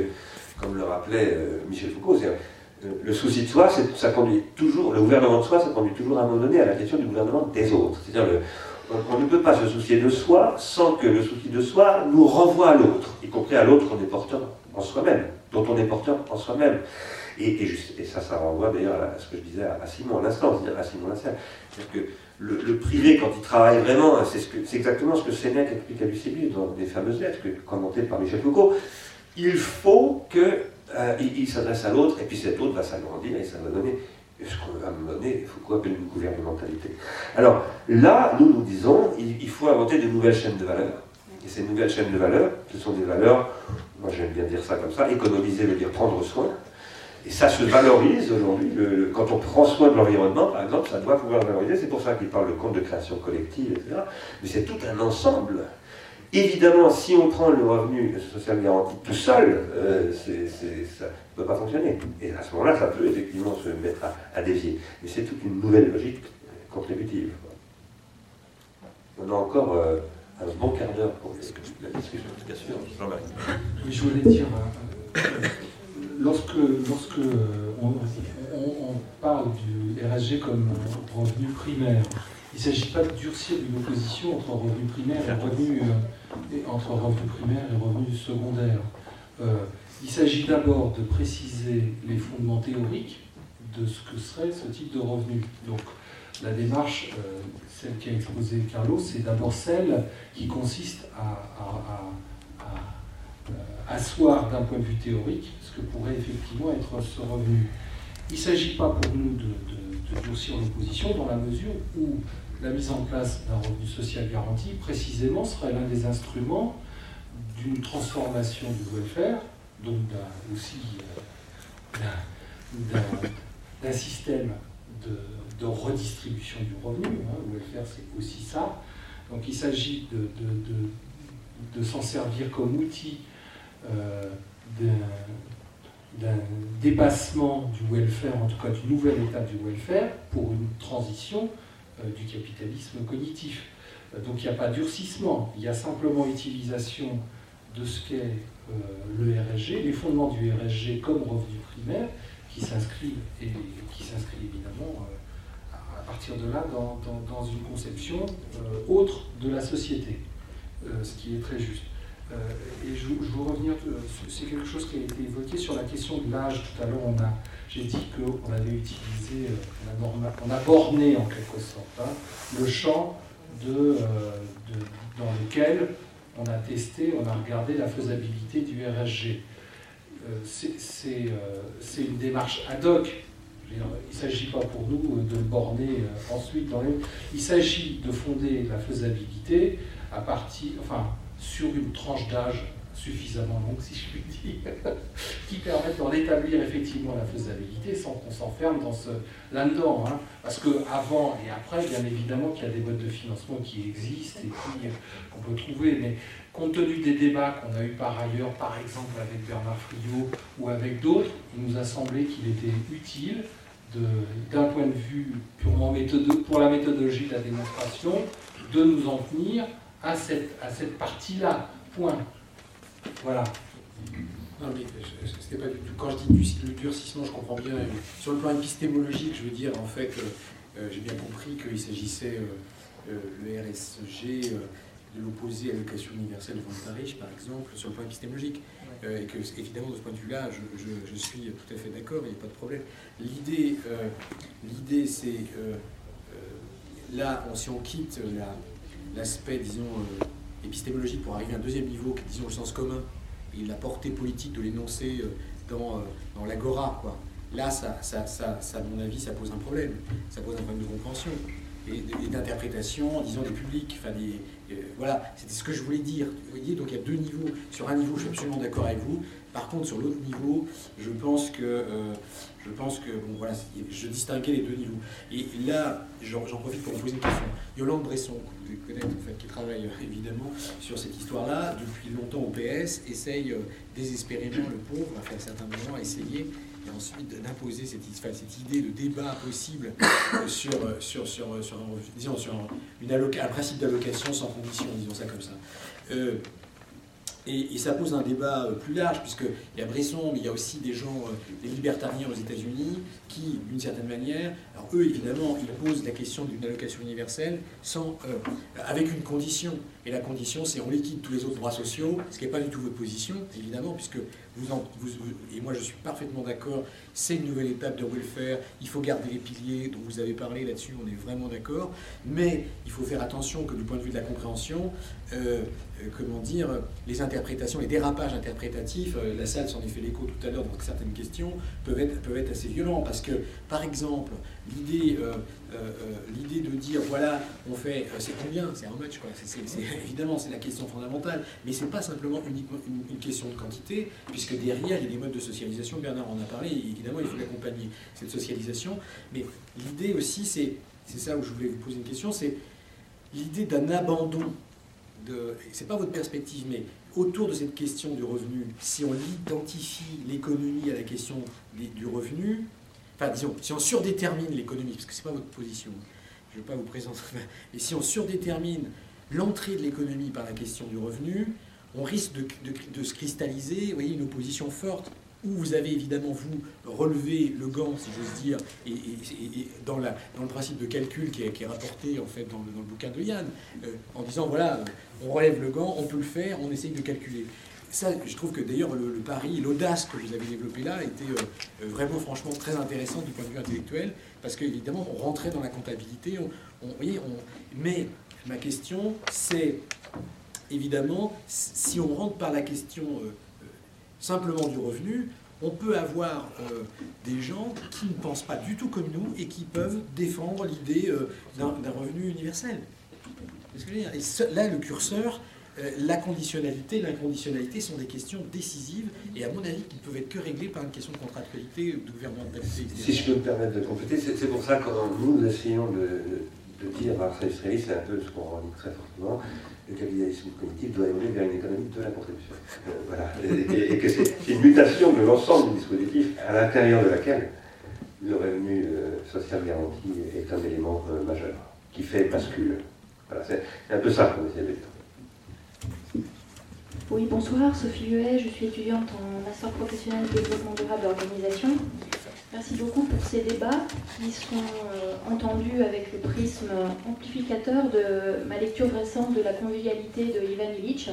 comme le rappelait euh, Michel Foucault, euh, le souci de soi, ça conduit toujours, le gouvernement de soi, ça conduit toujours à un moment donné à la question du gouvernement des autres. C'est-à-dire, on, ne peut pas se soucier de soi sans que le souci de soi nous renvoie à l'autre, y compris à l'autre qu'on est porteur en soi-même, dont on est porteur en soi-même. Et, ça, ça renvoie d'ailleurs à ce que je disais à, Simon à l'instant, c'est-à-dire à Simon Lassalle. C'est-à-dire que le, privé, quand il travaille vraiment, c'est exactement ce que Sénèque explique à Lucilius dans des fameuses lettres commentées par Michel Foucault. Il faut qu'il euh, s'adresse à l'autre, et puis cet autre va s'agrandir et ça va donner ce donné, il faut quoi appeler une gouvernementalité. Alors là, nous nous disons, il, il faut inventer de nouvelles chaînes de valeur. Et ces nouvelles chaînes de valeur, ce sont des valeurs, moi j'aime bien dire ça comme ça, économiser veut dire prendre soin. Et ça se valorise aujourd'hui. Quand on prend soin de l'environnement, par exemple, ça doit pouvoir valoriser. C'est pour ça qu'il parle de compte de création collective, etc. Mais c'est tout un ensemble. Évidemment, si on prend le revenu social garanti tout seul, euh, ça ne peut pas fonctionner. Et à ce moment-là, ça peut effectivement se mettre à, dévier. Mais c'est toute une nouvelle logique contributive. On a encore euh, un bon quart d'heure pour la discussion. Jean-Marie. Je voulais dire, euh, euh, lorsque, lorsque euh, on, on- on parle comme revenu primaire, il ne s'agit pas de durcir une opposition entre revenu primaire et revenu, euh, entre revenu primaire et revenu secondaire. Euh, il s'agit d'abord de préciser les fondements théoriques de ce que serait ce type de revenu. Donc, la démarche, euh, celle qu'a exposée Carlos, c'est d'abord celle qui consiste à- euh, asseoir d'un point de vue théorique ce que pourrait effectivement être ce revenu. Il ne s'agit pas pour nous de- de durcir l'opposition dans la mesure où la mise en place d'un revenu social garanti, précisément, serait l'un des instruments d'une transformation du welfare, donc aussi euh, d'un- système de, redistribution du revenu. hein. Le welfare, c'est aussi ça. Donc il s'agit de s'en servir comme outil euh, d'un dépassement du welfare, en tout cas d'une nouvelle étape du welfare, pour une transition euh, du capitalisme cognitif. Euh, donc il n'y a pas durcissement, il y a simplement utilisation de ce qu'est euh, le RSG, les fondements du RSG comme revenu primaire, qui s'inscrivent et qui s'inscrit évidemment à partir de là dans, une conception autre de la société, ce qui est très juste. Euh, et je, je veux revenir, euh, c'est quelque chose qui a été évoqué sur la question de l'âge. Tout à l'heure, on a, j'ai dit qu'on avait utilisé, euh, on a, borné en quelque sorte hein, le champ dans lequel on a testé, on a regardé la faisabilité du RSG. C'est, une démarche ad hoc. Il ne s'agit pas pour nous de le borner ensuite. Il s'agit de fonder la faisabilité à partir, enfin, sur une tranche d'âge suffisamment longue, si je puis dire, qui permette d'en établir effectivement la faisabilité sans qu'on s'enferme dans ce là-dedans. hein. Parce que avant et après, bien évidemment qu'il y a des modes de financement qui existent et euh, qu'on peut trouver, mais compte tenu des débats qu'on a eu par ailleurs, par exemple avec Bernard Friot ou avec d'autres, il nous a semblé qu'il était utile d'un point de vue purement méthode, pour la méthodologie de la démonstration, de nous en tenir à cette, à cette partie-là. Point. Voilà. Non, mais je- c'était pas du tout. Quand je dis du, le durcissement, je comprends bien. euh, Sur le plan épistémologique, je veux dire, en fait, euh, euh, j'ai bien compris qu'il s'agissait, euh, euh, le RSG, euh, de l'opposer à l'allocation universelle volontariste, par exemple, sur le plan épistémologique. Euh, et que, évidemment, de ce point de vue-là, je, je- je suis tout à fait d'accord, il n'y a pas de problème. L'idée, euh, l'idée c'est, euh, euh, là, on- si on quitte la- l'aspect, disons, euh, épistémologique pour arriver à un deuxième niveau, qui est, disons, le sens commun, et la portée politique de l'énoncé euh, dans, euh, dans l'agora, quoi. Là, ça, ça, ça, ça, à mon avis, ça pose un problème. Ça pose un problème de compréhension et, d'interprétation, disons, des publics. Enfin, des, euh, voilà, c'était ce que je voulais dire. Vous voyez, donc il y a deux niveaux. Sur un niveau, je suis absolument d'accord avec vous. Par contre, sur l'autre niveau, je pense que, euh, je pense que, voilà, je distinguais les deux niveaux. Et là, j'en profite pour vous poser une question. Yolande Bresson, que vous connaître, en fait, qui travaille euh, évidemment sur cette histoire-là, depuis longtemps au PS, essaye désespérément, le pauvre, à certains moments, à essayer et ensuite d'imposer cette, cette idée de débat possible euh, sur, euh, sur, sur, euh, sur, sur un, principe d'allocation sans condition, disons ça comme ça. Et, et ça pose un débat plus large, puisqu'il y a Bresson, mais il y a aussi des gens, des libertariens aux États-Unis, qui, d'une certaine manière, alors eux, évidemment, ils posent la question d'une allocation universelle sans, euh, avec une condition. Et la condition, c'est on liquide tous les autres droits sociaux, ce qui n'est pas du tout votre position, évidemment, puisque vous, en, vous, et moi je suis parfaitement d'accord, c'est une nouvelle étape de welfare, il faut garder les piliers dont vous avez parlé là-dessus, on est vraiment d'accord, mais il faut faire attention que du point de vue de la compréhension, euh, euh, comment dire, les interprétations, les dérapages interprétatifs, la salle s'en est fait l'écho tout à l'heure dans certaines questions, peuvent être, peuvent être assez violents. Parce que, par exemple, l'idée euh, l'idée de dire, voilà, on fait, c'est combien? C'est un match, quoi. évidemment, c'est la question fondamentale. Mais ce n'est pas simplement une, question de quantité, puisque derrière, il y a des modes de socialisation. Bernard en a parlé, évidemment, il faut accompagner cette socialisation. Mais l'idée aussi, c'est, c'est ça où je voulais vous poser une question, c'est l'idée d'un abandon de, c'est pas votre perspective, mais autour de cette question du revenu, si on identifie l'économie à la question du revenu, enfin disons, si on surdétermine l'économie, parce que c'est pas votre position, je ne vais pas vous présenter, mais si on surdétermine l'entrée de l'économie par la question du revenu, on risque de, de, se cristalliser, vous voyez, une opposition forte où vous avez évidemment, vous, relevé le gant, si j'ose dire, et, dans, la, dans, le principe de calcul qui est, rapporté en fait dans le, bouquin de Yann, euh, en disant, voilà, on relève le gant, on peut le faire, on essaye de calculer. Ça, je trouve que d'ailleurs le, pari, l'audace que vous avez développé là était euh, vraiment franchement très intéressant du point de vue intellectuel, parce qu'évidemment, on rentrait dans la comptabilité, mais ma question, c'est évidemment, si on rentre par la question... Euh, simplement du revenu, on peut avoir euh, des gens qui ne pensent pas du tout comme nous et qui peuvent défendre l'idée euh, d'un revenu universel. Et là, le curseur, euh, la conditionnalité, l'inconditionnalité sont des questions décisives et à mon avis qui ne peuvent être que réglées par une question de contractualité ou de gouvernementalité. Si je peux me permettre de compléter, c'est pour ça que nous, essayons de, dire à Israël, c'est un peu ce qu'on revendique très fortement, le capitalisme cognitif doit évoluer vers une économie de la contribution. Euh, voilà. Et, que c'est une mutation de l'ensemble du dispositif à l'intérieur de laquelle le revenu euh, social garanti est un élément euh, majeur qui fait bascule. Voilà, c'est un peu ça qu'on essaie de dire. Oui, bonsoir, Sophie Huet, je suis étudiante en master professionnel développement durable d'organisation. Merci beaucoup pour ces débats qui sont euh, entendus avec le prisme amplificateur de ma lecture récente de la convivialité de Ivan Illich,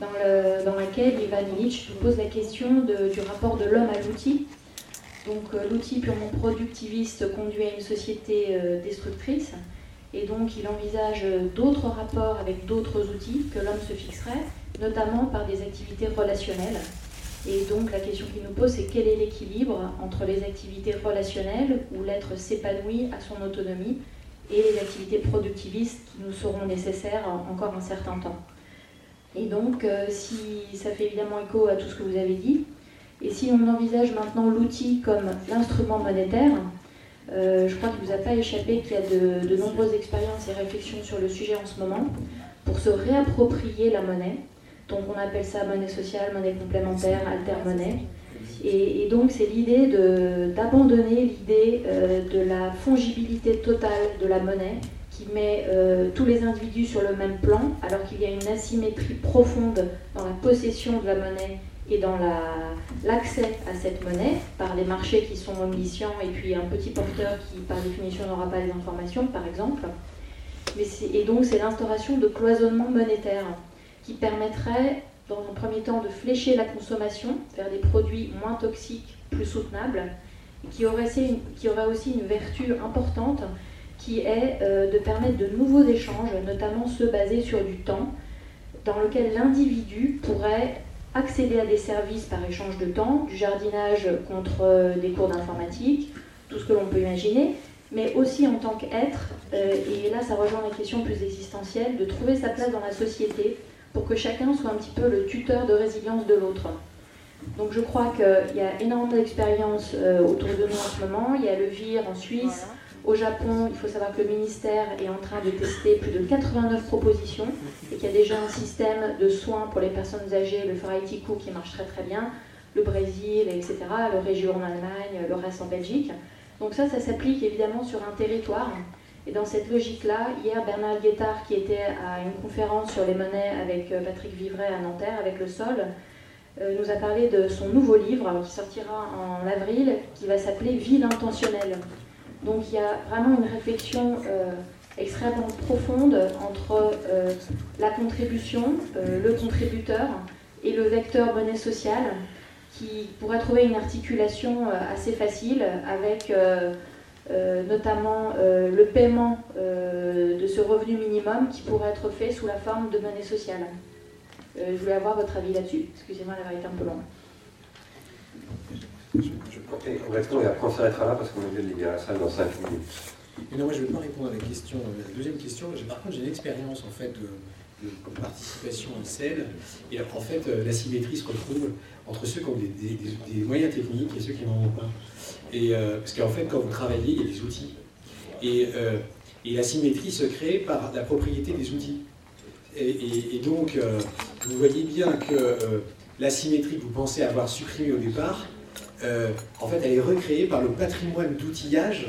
dans, laquelle Ivan Illich pose la question du rapport de l'homme à l'outil. Donc euh, l'outil purement productiviste conduit à une société euh, destructrice, et donc il envisage d'autres rapports avec d'autres outils que l'homme se fixerait, notamment par des activités relationnelles et donc la question qu'il nous pose, c'est quel est l'équilibre entre les activités relationnelles, où l'être s'épanouit à son autonomie, et les activités productivistes qui nous seront nécessaires encore un certain temps. Et donc, euh, si ça fait évidemment écho à tout ce que vous avez dit, et si on envisage maintenant l'outil comme l'instrument monétaire, euh, je crois qu'il ne vous a pas échappé qu'il y a de, de nombreuses expériences et réflexions sur le sujet en ce moment pour se réapproprier la monnaie donc on appelle ça monnaie sociale, monnaie complémentaire, alter-monnaie. Et, donc c'est l'idée d'abandonner l'idée euh, de la fongibilité totale de la monnaie qui met euh, tous les individus sur le même plan, alors qu'il y a une asymétrie profonde dans la possession de la monnaie et dans l'accès à cette monnaie par les marchés qui sont omniscients et puis un petit porteur qui par définition n'aura pas les informations par exemple. Mais et donc c'est l'instauration de cloisonnement monétaire permettrait, dans un premier temps, de flécher la consommation vers des produits moins toxiques, plus soutenables, qui aurait, aussi une vertu importante qui est euh, de permettre de nouveaux échanges, notamment ceux basés sur du temps, dans lequel l'individu pourrait accéder à des services par échange de temps, du jardinage contre euh, des cours d'informatique, tout ce que l'on peut imaginer, mais aussi en tant qu'être, euh, et là ça rejoint les questions plus existentielles, de trouver sa place dans la société, pour que chacun soit un petit peu le tuteur de résilience de l'autre. Donc je crois qu'il y a énormément d'expériences euh, autour de nous en ce moment. Il y a le VIR en Suisse. Au Japon, il faut savoir que le ministère est en train de tester plus de 89 propositions et qu'il y a déjà un système de soins pour les personnes âgées, le Faraitiku, qui marche très très bien, le Brésil, etc., le Région en Allemagne, le reste en Belgique. Donc ça, ça s'applique évidemment sur un territoire. Et dans cette logique-là, hier, Bernard Guettard, qui était à une conférence sur les monnaies avec euh, Patrick Vivray à Nanterre, avec le sol, euh, nous a parlé de son nouveau livre qui sortira en avril, qui va s'appeler Ville intentionnelle. Donc il y a vraiment une réflexion euh, extrêmement profonde entre la contribution, le contributeur et le vecteur monnaie sociale, qui pourrait trouver une articulation assez facile avec notamment euh, le paiement euh, de ce revenu minimum qui pourrait être fait sous la forme de monnaie sociale. je voulais avoir votre avis là-dessus. Excusez-moi la été un peu longue. Je, on répond et après on s'arrêtera là parce qu'on est de libérer la salle dans 5 minutes. Mais non, moi je ne vais pas répondre à la question, la deuxième question. Par contre, j'ai une expérience en fait de, participation à celle. Et en fait, euh, la symétrie se retrouve entre ceux qui ont des, moyens techniques et ceux qui n'en ont pas. Et, euh, parce qu'en fait, quand vous travaillez, il y a des outils. Et, euh, et la symétrie se crée par la propriété des outils. Et, donc, vous voyez bien que la symétrie que vous pensez avoir supprimée au départ, en fait, elle est recréée par le patrimoine d'outillage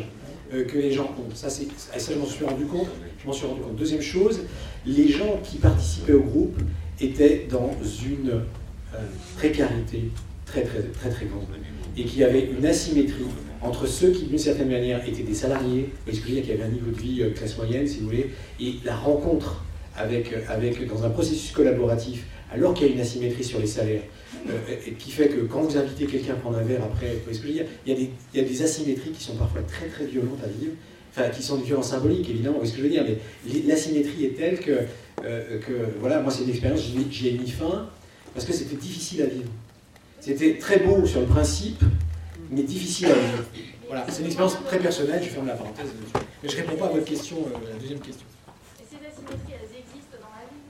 que les gens ont. Ça, ça je m'en suis rendu compte. Je m'en suis rendu compte. Deuxième chose, les gens qui participaient au groupe étaient dans une euh, précarité très, très, très, très grande et qu'il y avait une asymétrie entre ceux qui, d'une certaine manière, étaient des salariés, parce qu'il y avait un niveau de vie euh, classe moyenne, si vous voulez, et la rencontre avec, euh, avec, dans un processus collaboratif, alors qu'il y a une asymétrie sur les salaires, et qui fait que quand vous invitez quelqu'un à prendre un verre après, ce il y, a des, il y a des asymétries qui sont parfois très très violentes à vivre, enfin qui sont de violence symbolique évidemment, vous ce que je veux dire, mais l'asymétrie est telle que, que voilà, moi c'est une expérience, j'y ai mis fin, parce que c'était difficile à vivre. C'était très beau sur le principe, mais difficile à vivre. Voilà, c'est une expérience très personnelle, je ferme la parenthèse. Mais je ne réponds pas à votre question, euh, la deuxième question. Et ces asymétries, elles existent dans la vie?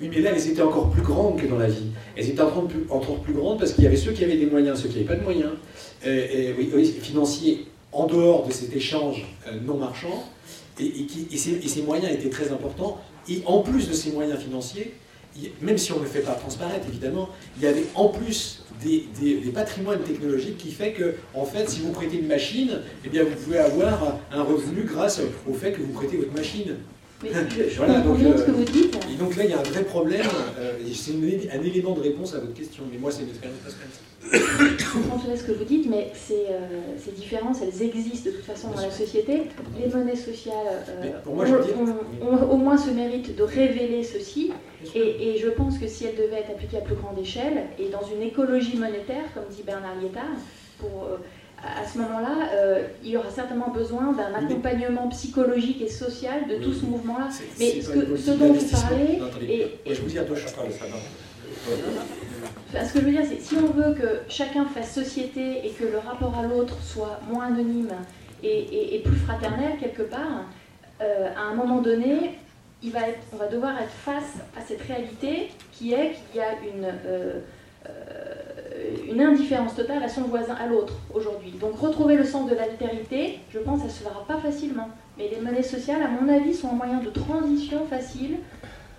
Oui, mais là, elles étaient encore plus grandes que dans la vie. Elles étaient encore plus, encore plus grandes parce qu'il y avait ceux qui avaient des moyens, ceux qui n'avaient pas de moyens, et, oui, financiers, en dehors de cet échange euh, non marchand, et, et, ces, moyens étaient très importants. Et en plus de ces moyens financiers, même si on ne le fait pas transparaître, évidemment, il y avait en plus des, patrimoines technologiques qui fait que, en fait, si vous prêtez une machine, eh bien, vous pouvez avoir un revenu grâce au fait que vous prêtez votre machine. Mais je, voilà, donc, ce que vous dites. Et donc là, il y a un vrai problème. Euh, c'est un élément de réponse à votre question. Mais moi, c'est une expérience Je comprends tout à ce que vous dites, mais ces, euh, ces, différences, elles existent de toute façon dans la société. Les monnaies sociales euh, ont, au moins ce mérite de révéler ceci. Et, et, je pense que si elles devaient être appliquées à plus grande échelle, et dans une écologie monétaire, comme dit Bernard Lietard, pour à ce moment-là, euh, il y aura certainement besoin d'un accompagnement psychologique et social de tout ce mouvement-là. Mais ce, dont vous parlez. je vous dis à deux choses. Ce que je veux dire, c'est si on veut que chacun fasse société et que le rapport à l'autre soit moins anonyme et, plus fraternel quelque part, euh, à un moment donné, il va être, on va devoir être face à cette réalité qui est qu'il y a une. Euh, une indifférence totale à son voisin, à l'autre aujourd'hui. Donc retrouver le sens de l'altérité, je pense, ça ne se fera pas facilement. Mais les monnaies sociales, à mon avis, sont un moyen de transition facile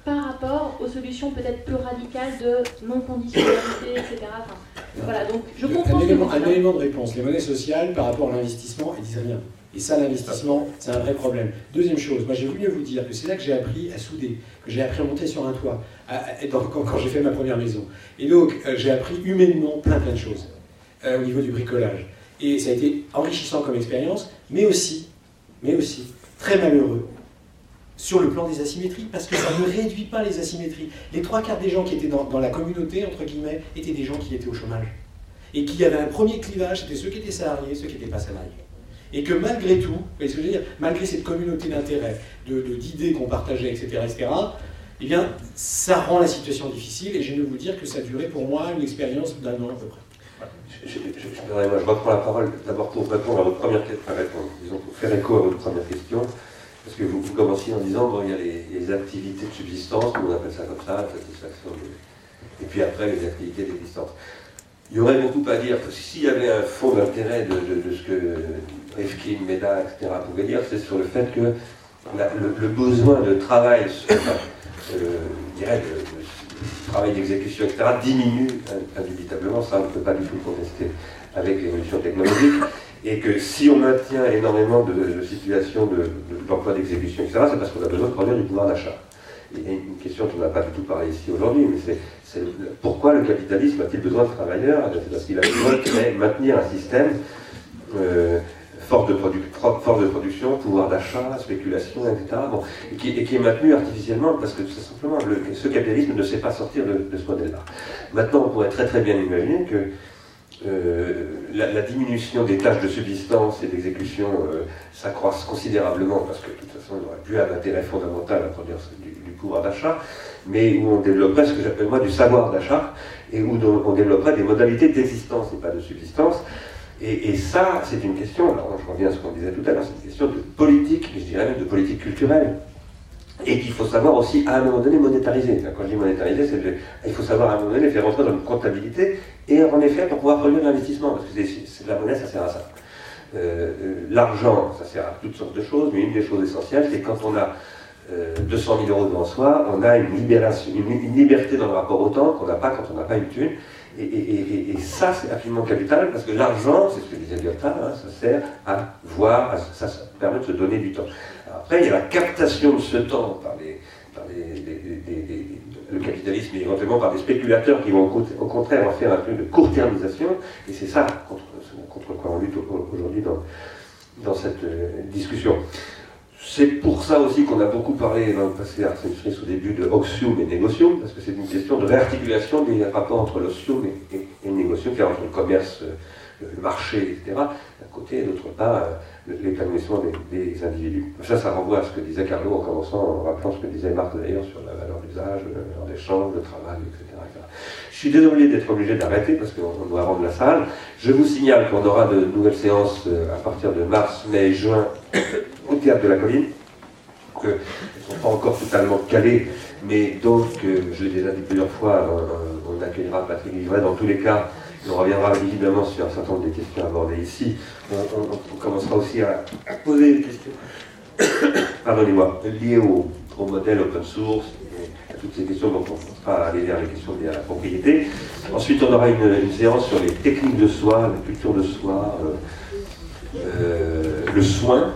par rapport aux solutions peut-être plus radicales de non-conditionnalité, etc. voilà, donc je comprends un, élément, un élément de réponse, les monnaies sociales par rapport à l'investissement, elles disent rien. Et ça, l'investissement, c'est un vrai problème. Deuxième chose, moi j'ai voulu vous dire que c'est là que j'ai appris à souder, que j'ai appris à monter sur un toit, quand, j'ai fait ma première maison. Et donc euh, j'ai appris humainement plein plein de choses euh, au niveau du bricolage. Et ça a été enrichissant comme expérience, mais aussi, mais aussi très malheureux sur le plan des asymétries, parce que ça ne réduit pas les asymétries. Les trois quarts des gens qui étaient dans, la communauté, entre guillemets, étaient des gens qui étaient au chômage. Et qui avaient un premier clivage, c'était ceux qui étaient salariés, ceux qui n'étaient pas salariés et que malgré tout, ce que je veux dire, malgré cette communauté d'intérêts, d'idées qu'on partageait, etc., etc., eh bien, ça rend la situation difficile, et je vais vous dire que ça a duré pour moi une expérience d'un an à peu près. Je, reprends la parole d'abord pour répondre à votre première question, disons, pour faire écho à votre première question, parce que vous, vous commenciez en disant, bon, il y a les, activités de subsistance, on appelle ça comme ça, satisfaction, et puis après les activités d'existence. Il y aurait beaucoup à dire, s'il y avait un fond d'intérêt de, ce que Rifkin, Meda, etc. pouvaient dire, c'est sur le fait que le, besoin de travail, euh, je dirais, de, travail d'exécution, etc., diminue indubitablement, ça on ne peut pas du tout contester avec l'évolution technologique, et que si on maintient énormément de, situations d'emploi de, d'exécution, etc., c'est parce qu'on a besoin de produire du pouvoir d'achat. A une question dont on n'a pas du tout parlé ici aujourd'hui, mais c'est pourquoi le capitalisme a-t-il besoin de travailleurs? C'est parce qu'il a besoin de maintenir un système euh, force, de production, pouvoir d'achat, spéculation, etc. et, qui, est maintenu artificiellement parce que tout simplement ce capitalisme ne sait pas sortir de, ce modèle-là. Maintenant, on pourrait très très bien imaginer que la, diminution des tâches de subsistance et d'exécution s'accroisse considérablement, parce que de toute façon, n'y aurait plus un intérêt fondamental à produire du, du pouvoir d'achat, mais où on développerait ce que j'appelle moi du savoir d'achat, et où on développerait des modalités d'existence et pas de subsistance. Et, ça, c'est une question, alors je reviens à ce qu'on disait tout à l'heure, c'est une question de politique, je dirais même de politique culturelle. Et qu'il faut savoir aussi, à un moment donné, monétariser. Quand je dis monétariser, c'est il faut savoir à un moment donné faire rentrer dans une comptabilité, et en effet, pour pouvoir produire l'investissement, parce que la monnaie, ça sert à ça. Euh, euh, l'argent, ça sert à toutes sortes de choses, mais une des choses essentielles, c'est quand on a 200 euh, 000 euros devant soi, on a une, libération, une, liberté dans le rapport au temps qu'on n'a pas quand on n'a pas une thune. Et, ça, c'est absolument capital, parce que l'argent, c'est ce que disait Lyotard, hein, ça sert à voir, ça, permet de se donner du temps. Après, il y a la captation de ce temps par, le capitalisme et éventuellement par des spéculateurs qui vont au contraire en faire un peu de court-termisation, et c'est ça contre, quoi on lutte aujourd'hui dans, dans cette euh, discussion. C'est pour ça aussi qu'on a beaucoup parlé dans le passé à Arsène au début de oxium et négocium, parce que c'est une question de réarticulation des rapports entre l'oxium et, le négocium, entre le commerce, euh, le marché, etc., d'un côté, et d'autre part, euh, l'épanouissement des, individus. Ça, ça renvoie à ce que disait Carlo en commençant, en rappelant ce que disait Marc d'ailleurs sur la valeur d'usage, la valeur d'échange, le travail, etc., Je suis désolé d'être obligé d'arrêter parce qu'on doit rendre la salle. Je vous signale qu'on aura de nouvelles séances euh, à partir de mars, mai, juin au théâtre de la colline, que ne sont pas encore totalement calées, mais donc, euh, je l'ai déjà dit plusieurs fois, on, accueillera Patrick Livret dans tous les cas. On reviendra évidemment sur un certain nombre des questions abordées ici. On, commencera aussi à, poser des questions, pardonnez-moi, liées au, modèle open source toutes ces questions dont on va aller vers les questions liées à la propriété. Ensuite, on aura une, séance sur les techniques de soi, la culture de soi, euh, euh, le soin,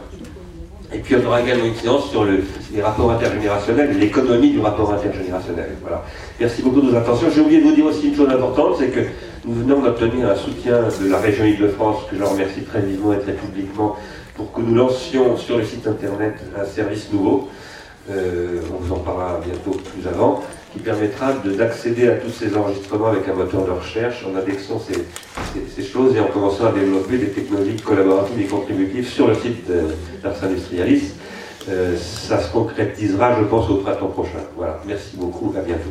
et puis on aura également une séance sur les rapports intergénérationnels l'économie du rapport intergénérationnel. Voilà. Merci beaucoup de vos attentions. J'ai oublié de vous dire aussi une chose importante, c'est que nous venons d'obtenir un soutien de la région Île-de-France, que je remercie très vivement et très publiquement, pour que nous lancions sur le site internet un service nouveau. Euh, on vous en parlera bientôt plus avant qui permettra d'accéder à tous ces enregistrements avec un moteur de recherche en indexant ces, choses et en commençant à développer des technologies collaboratives et contributives sur le site d'Ars Industrialis. Euh, ça se concrétisera, je pense, au printemps prochain. Voilà, merci beaucoup, à bientôt.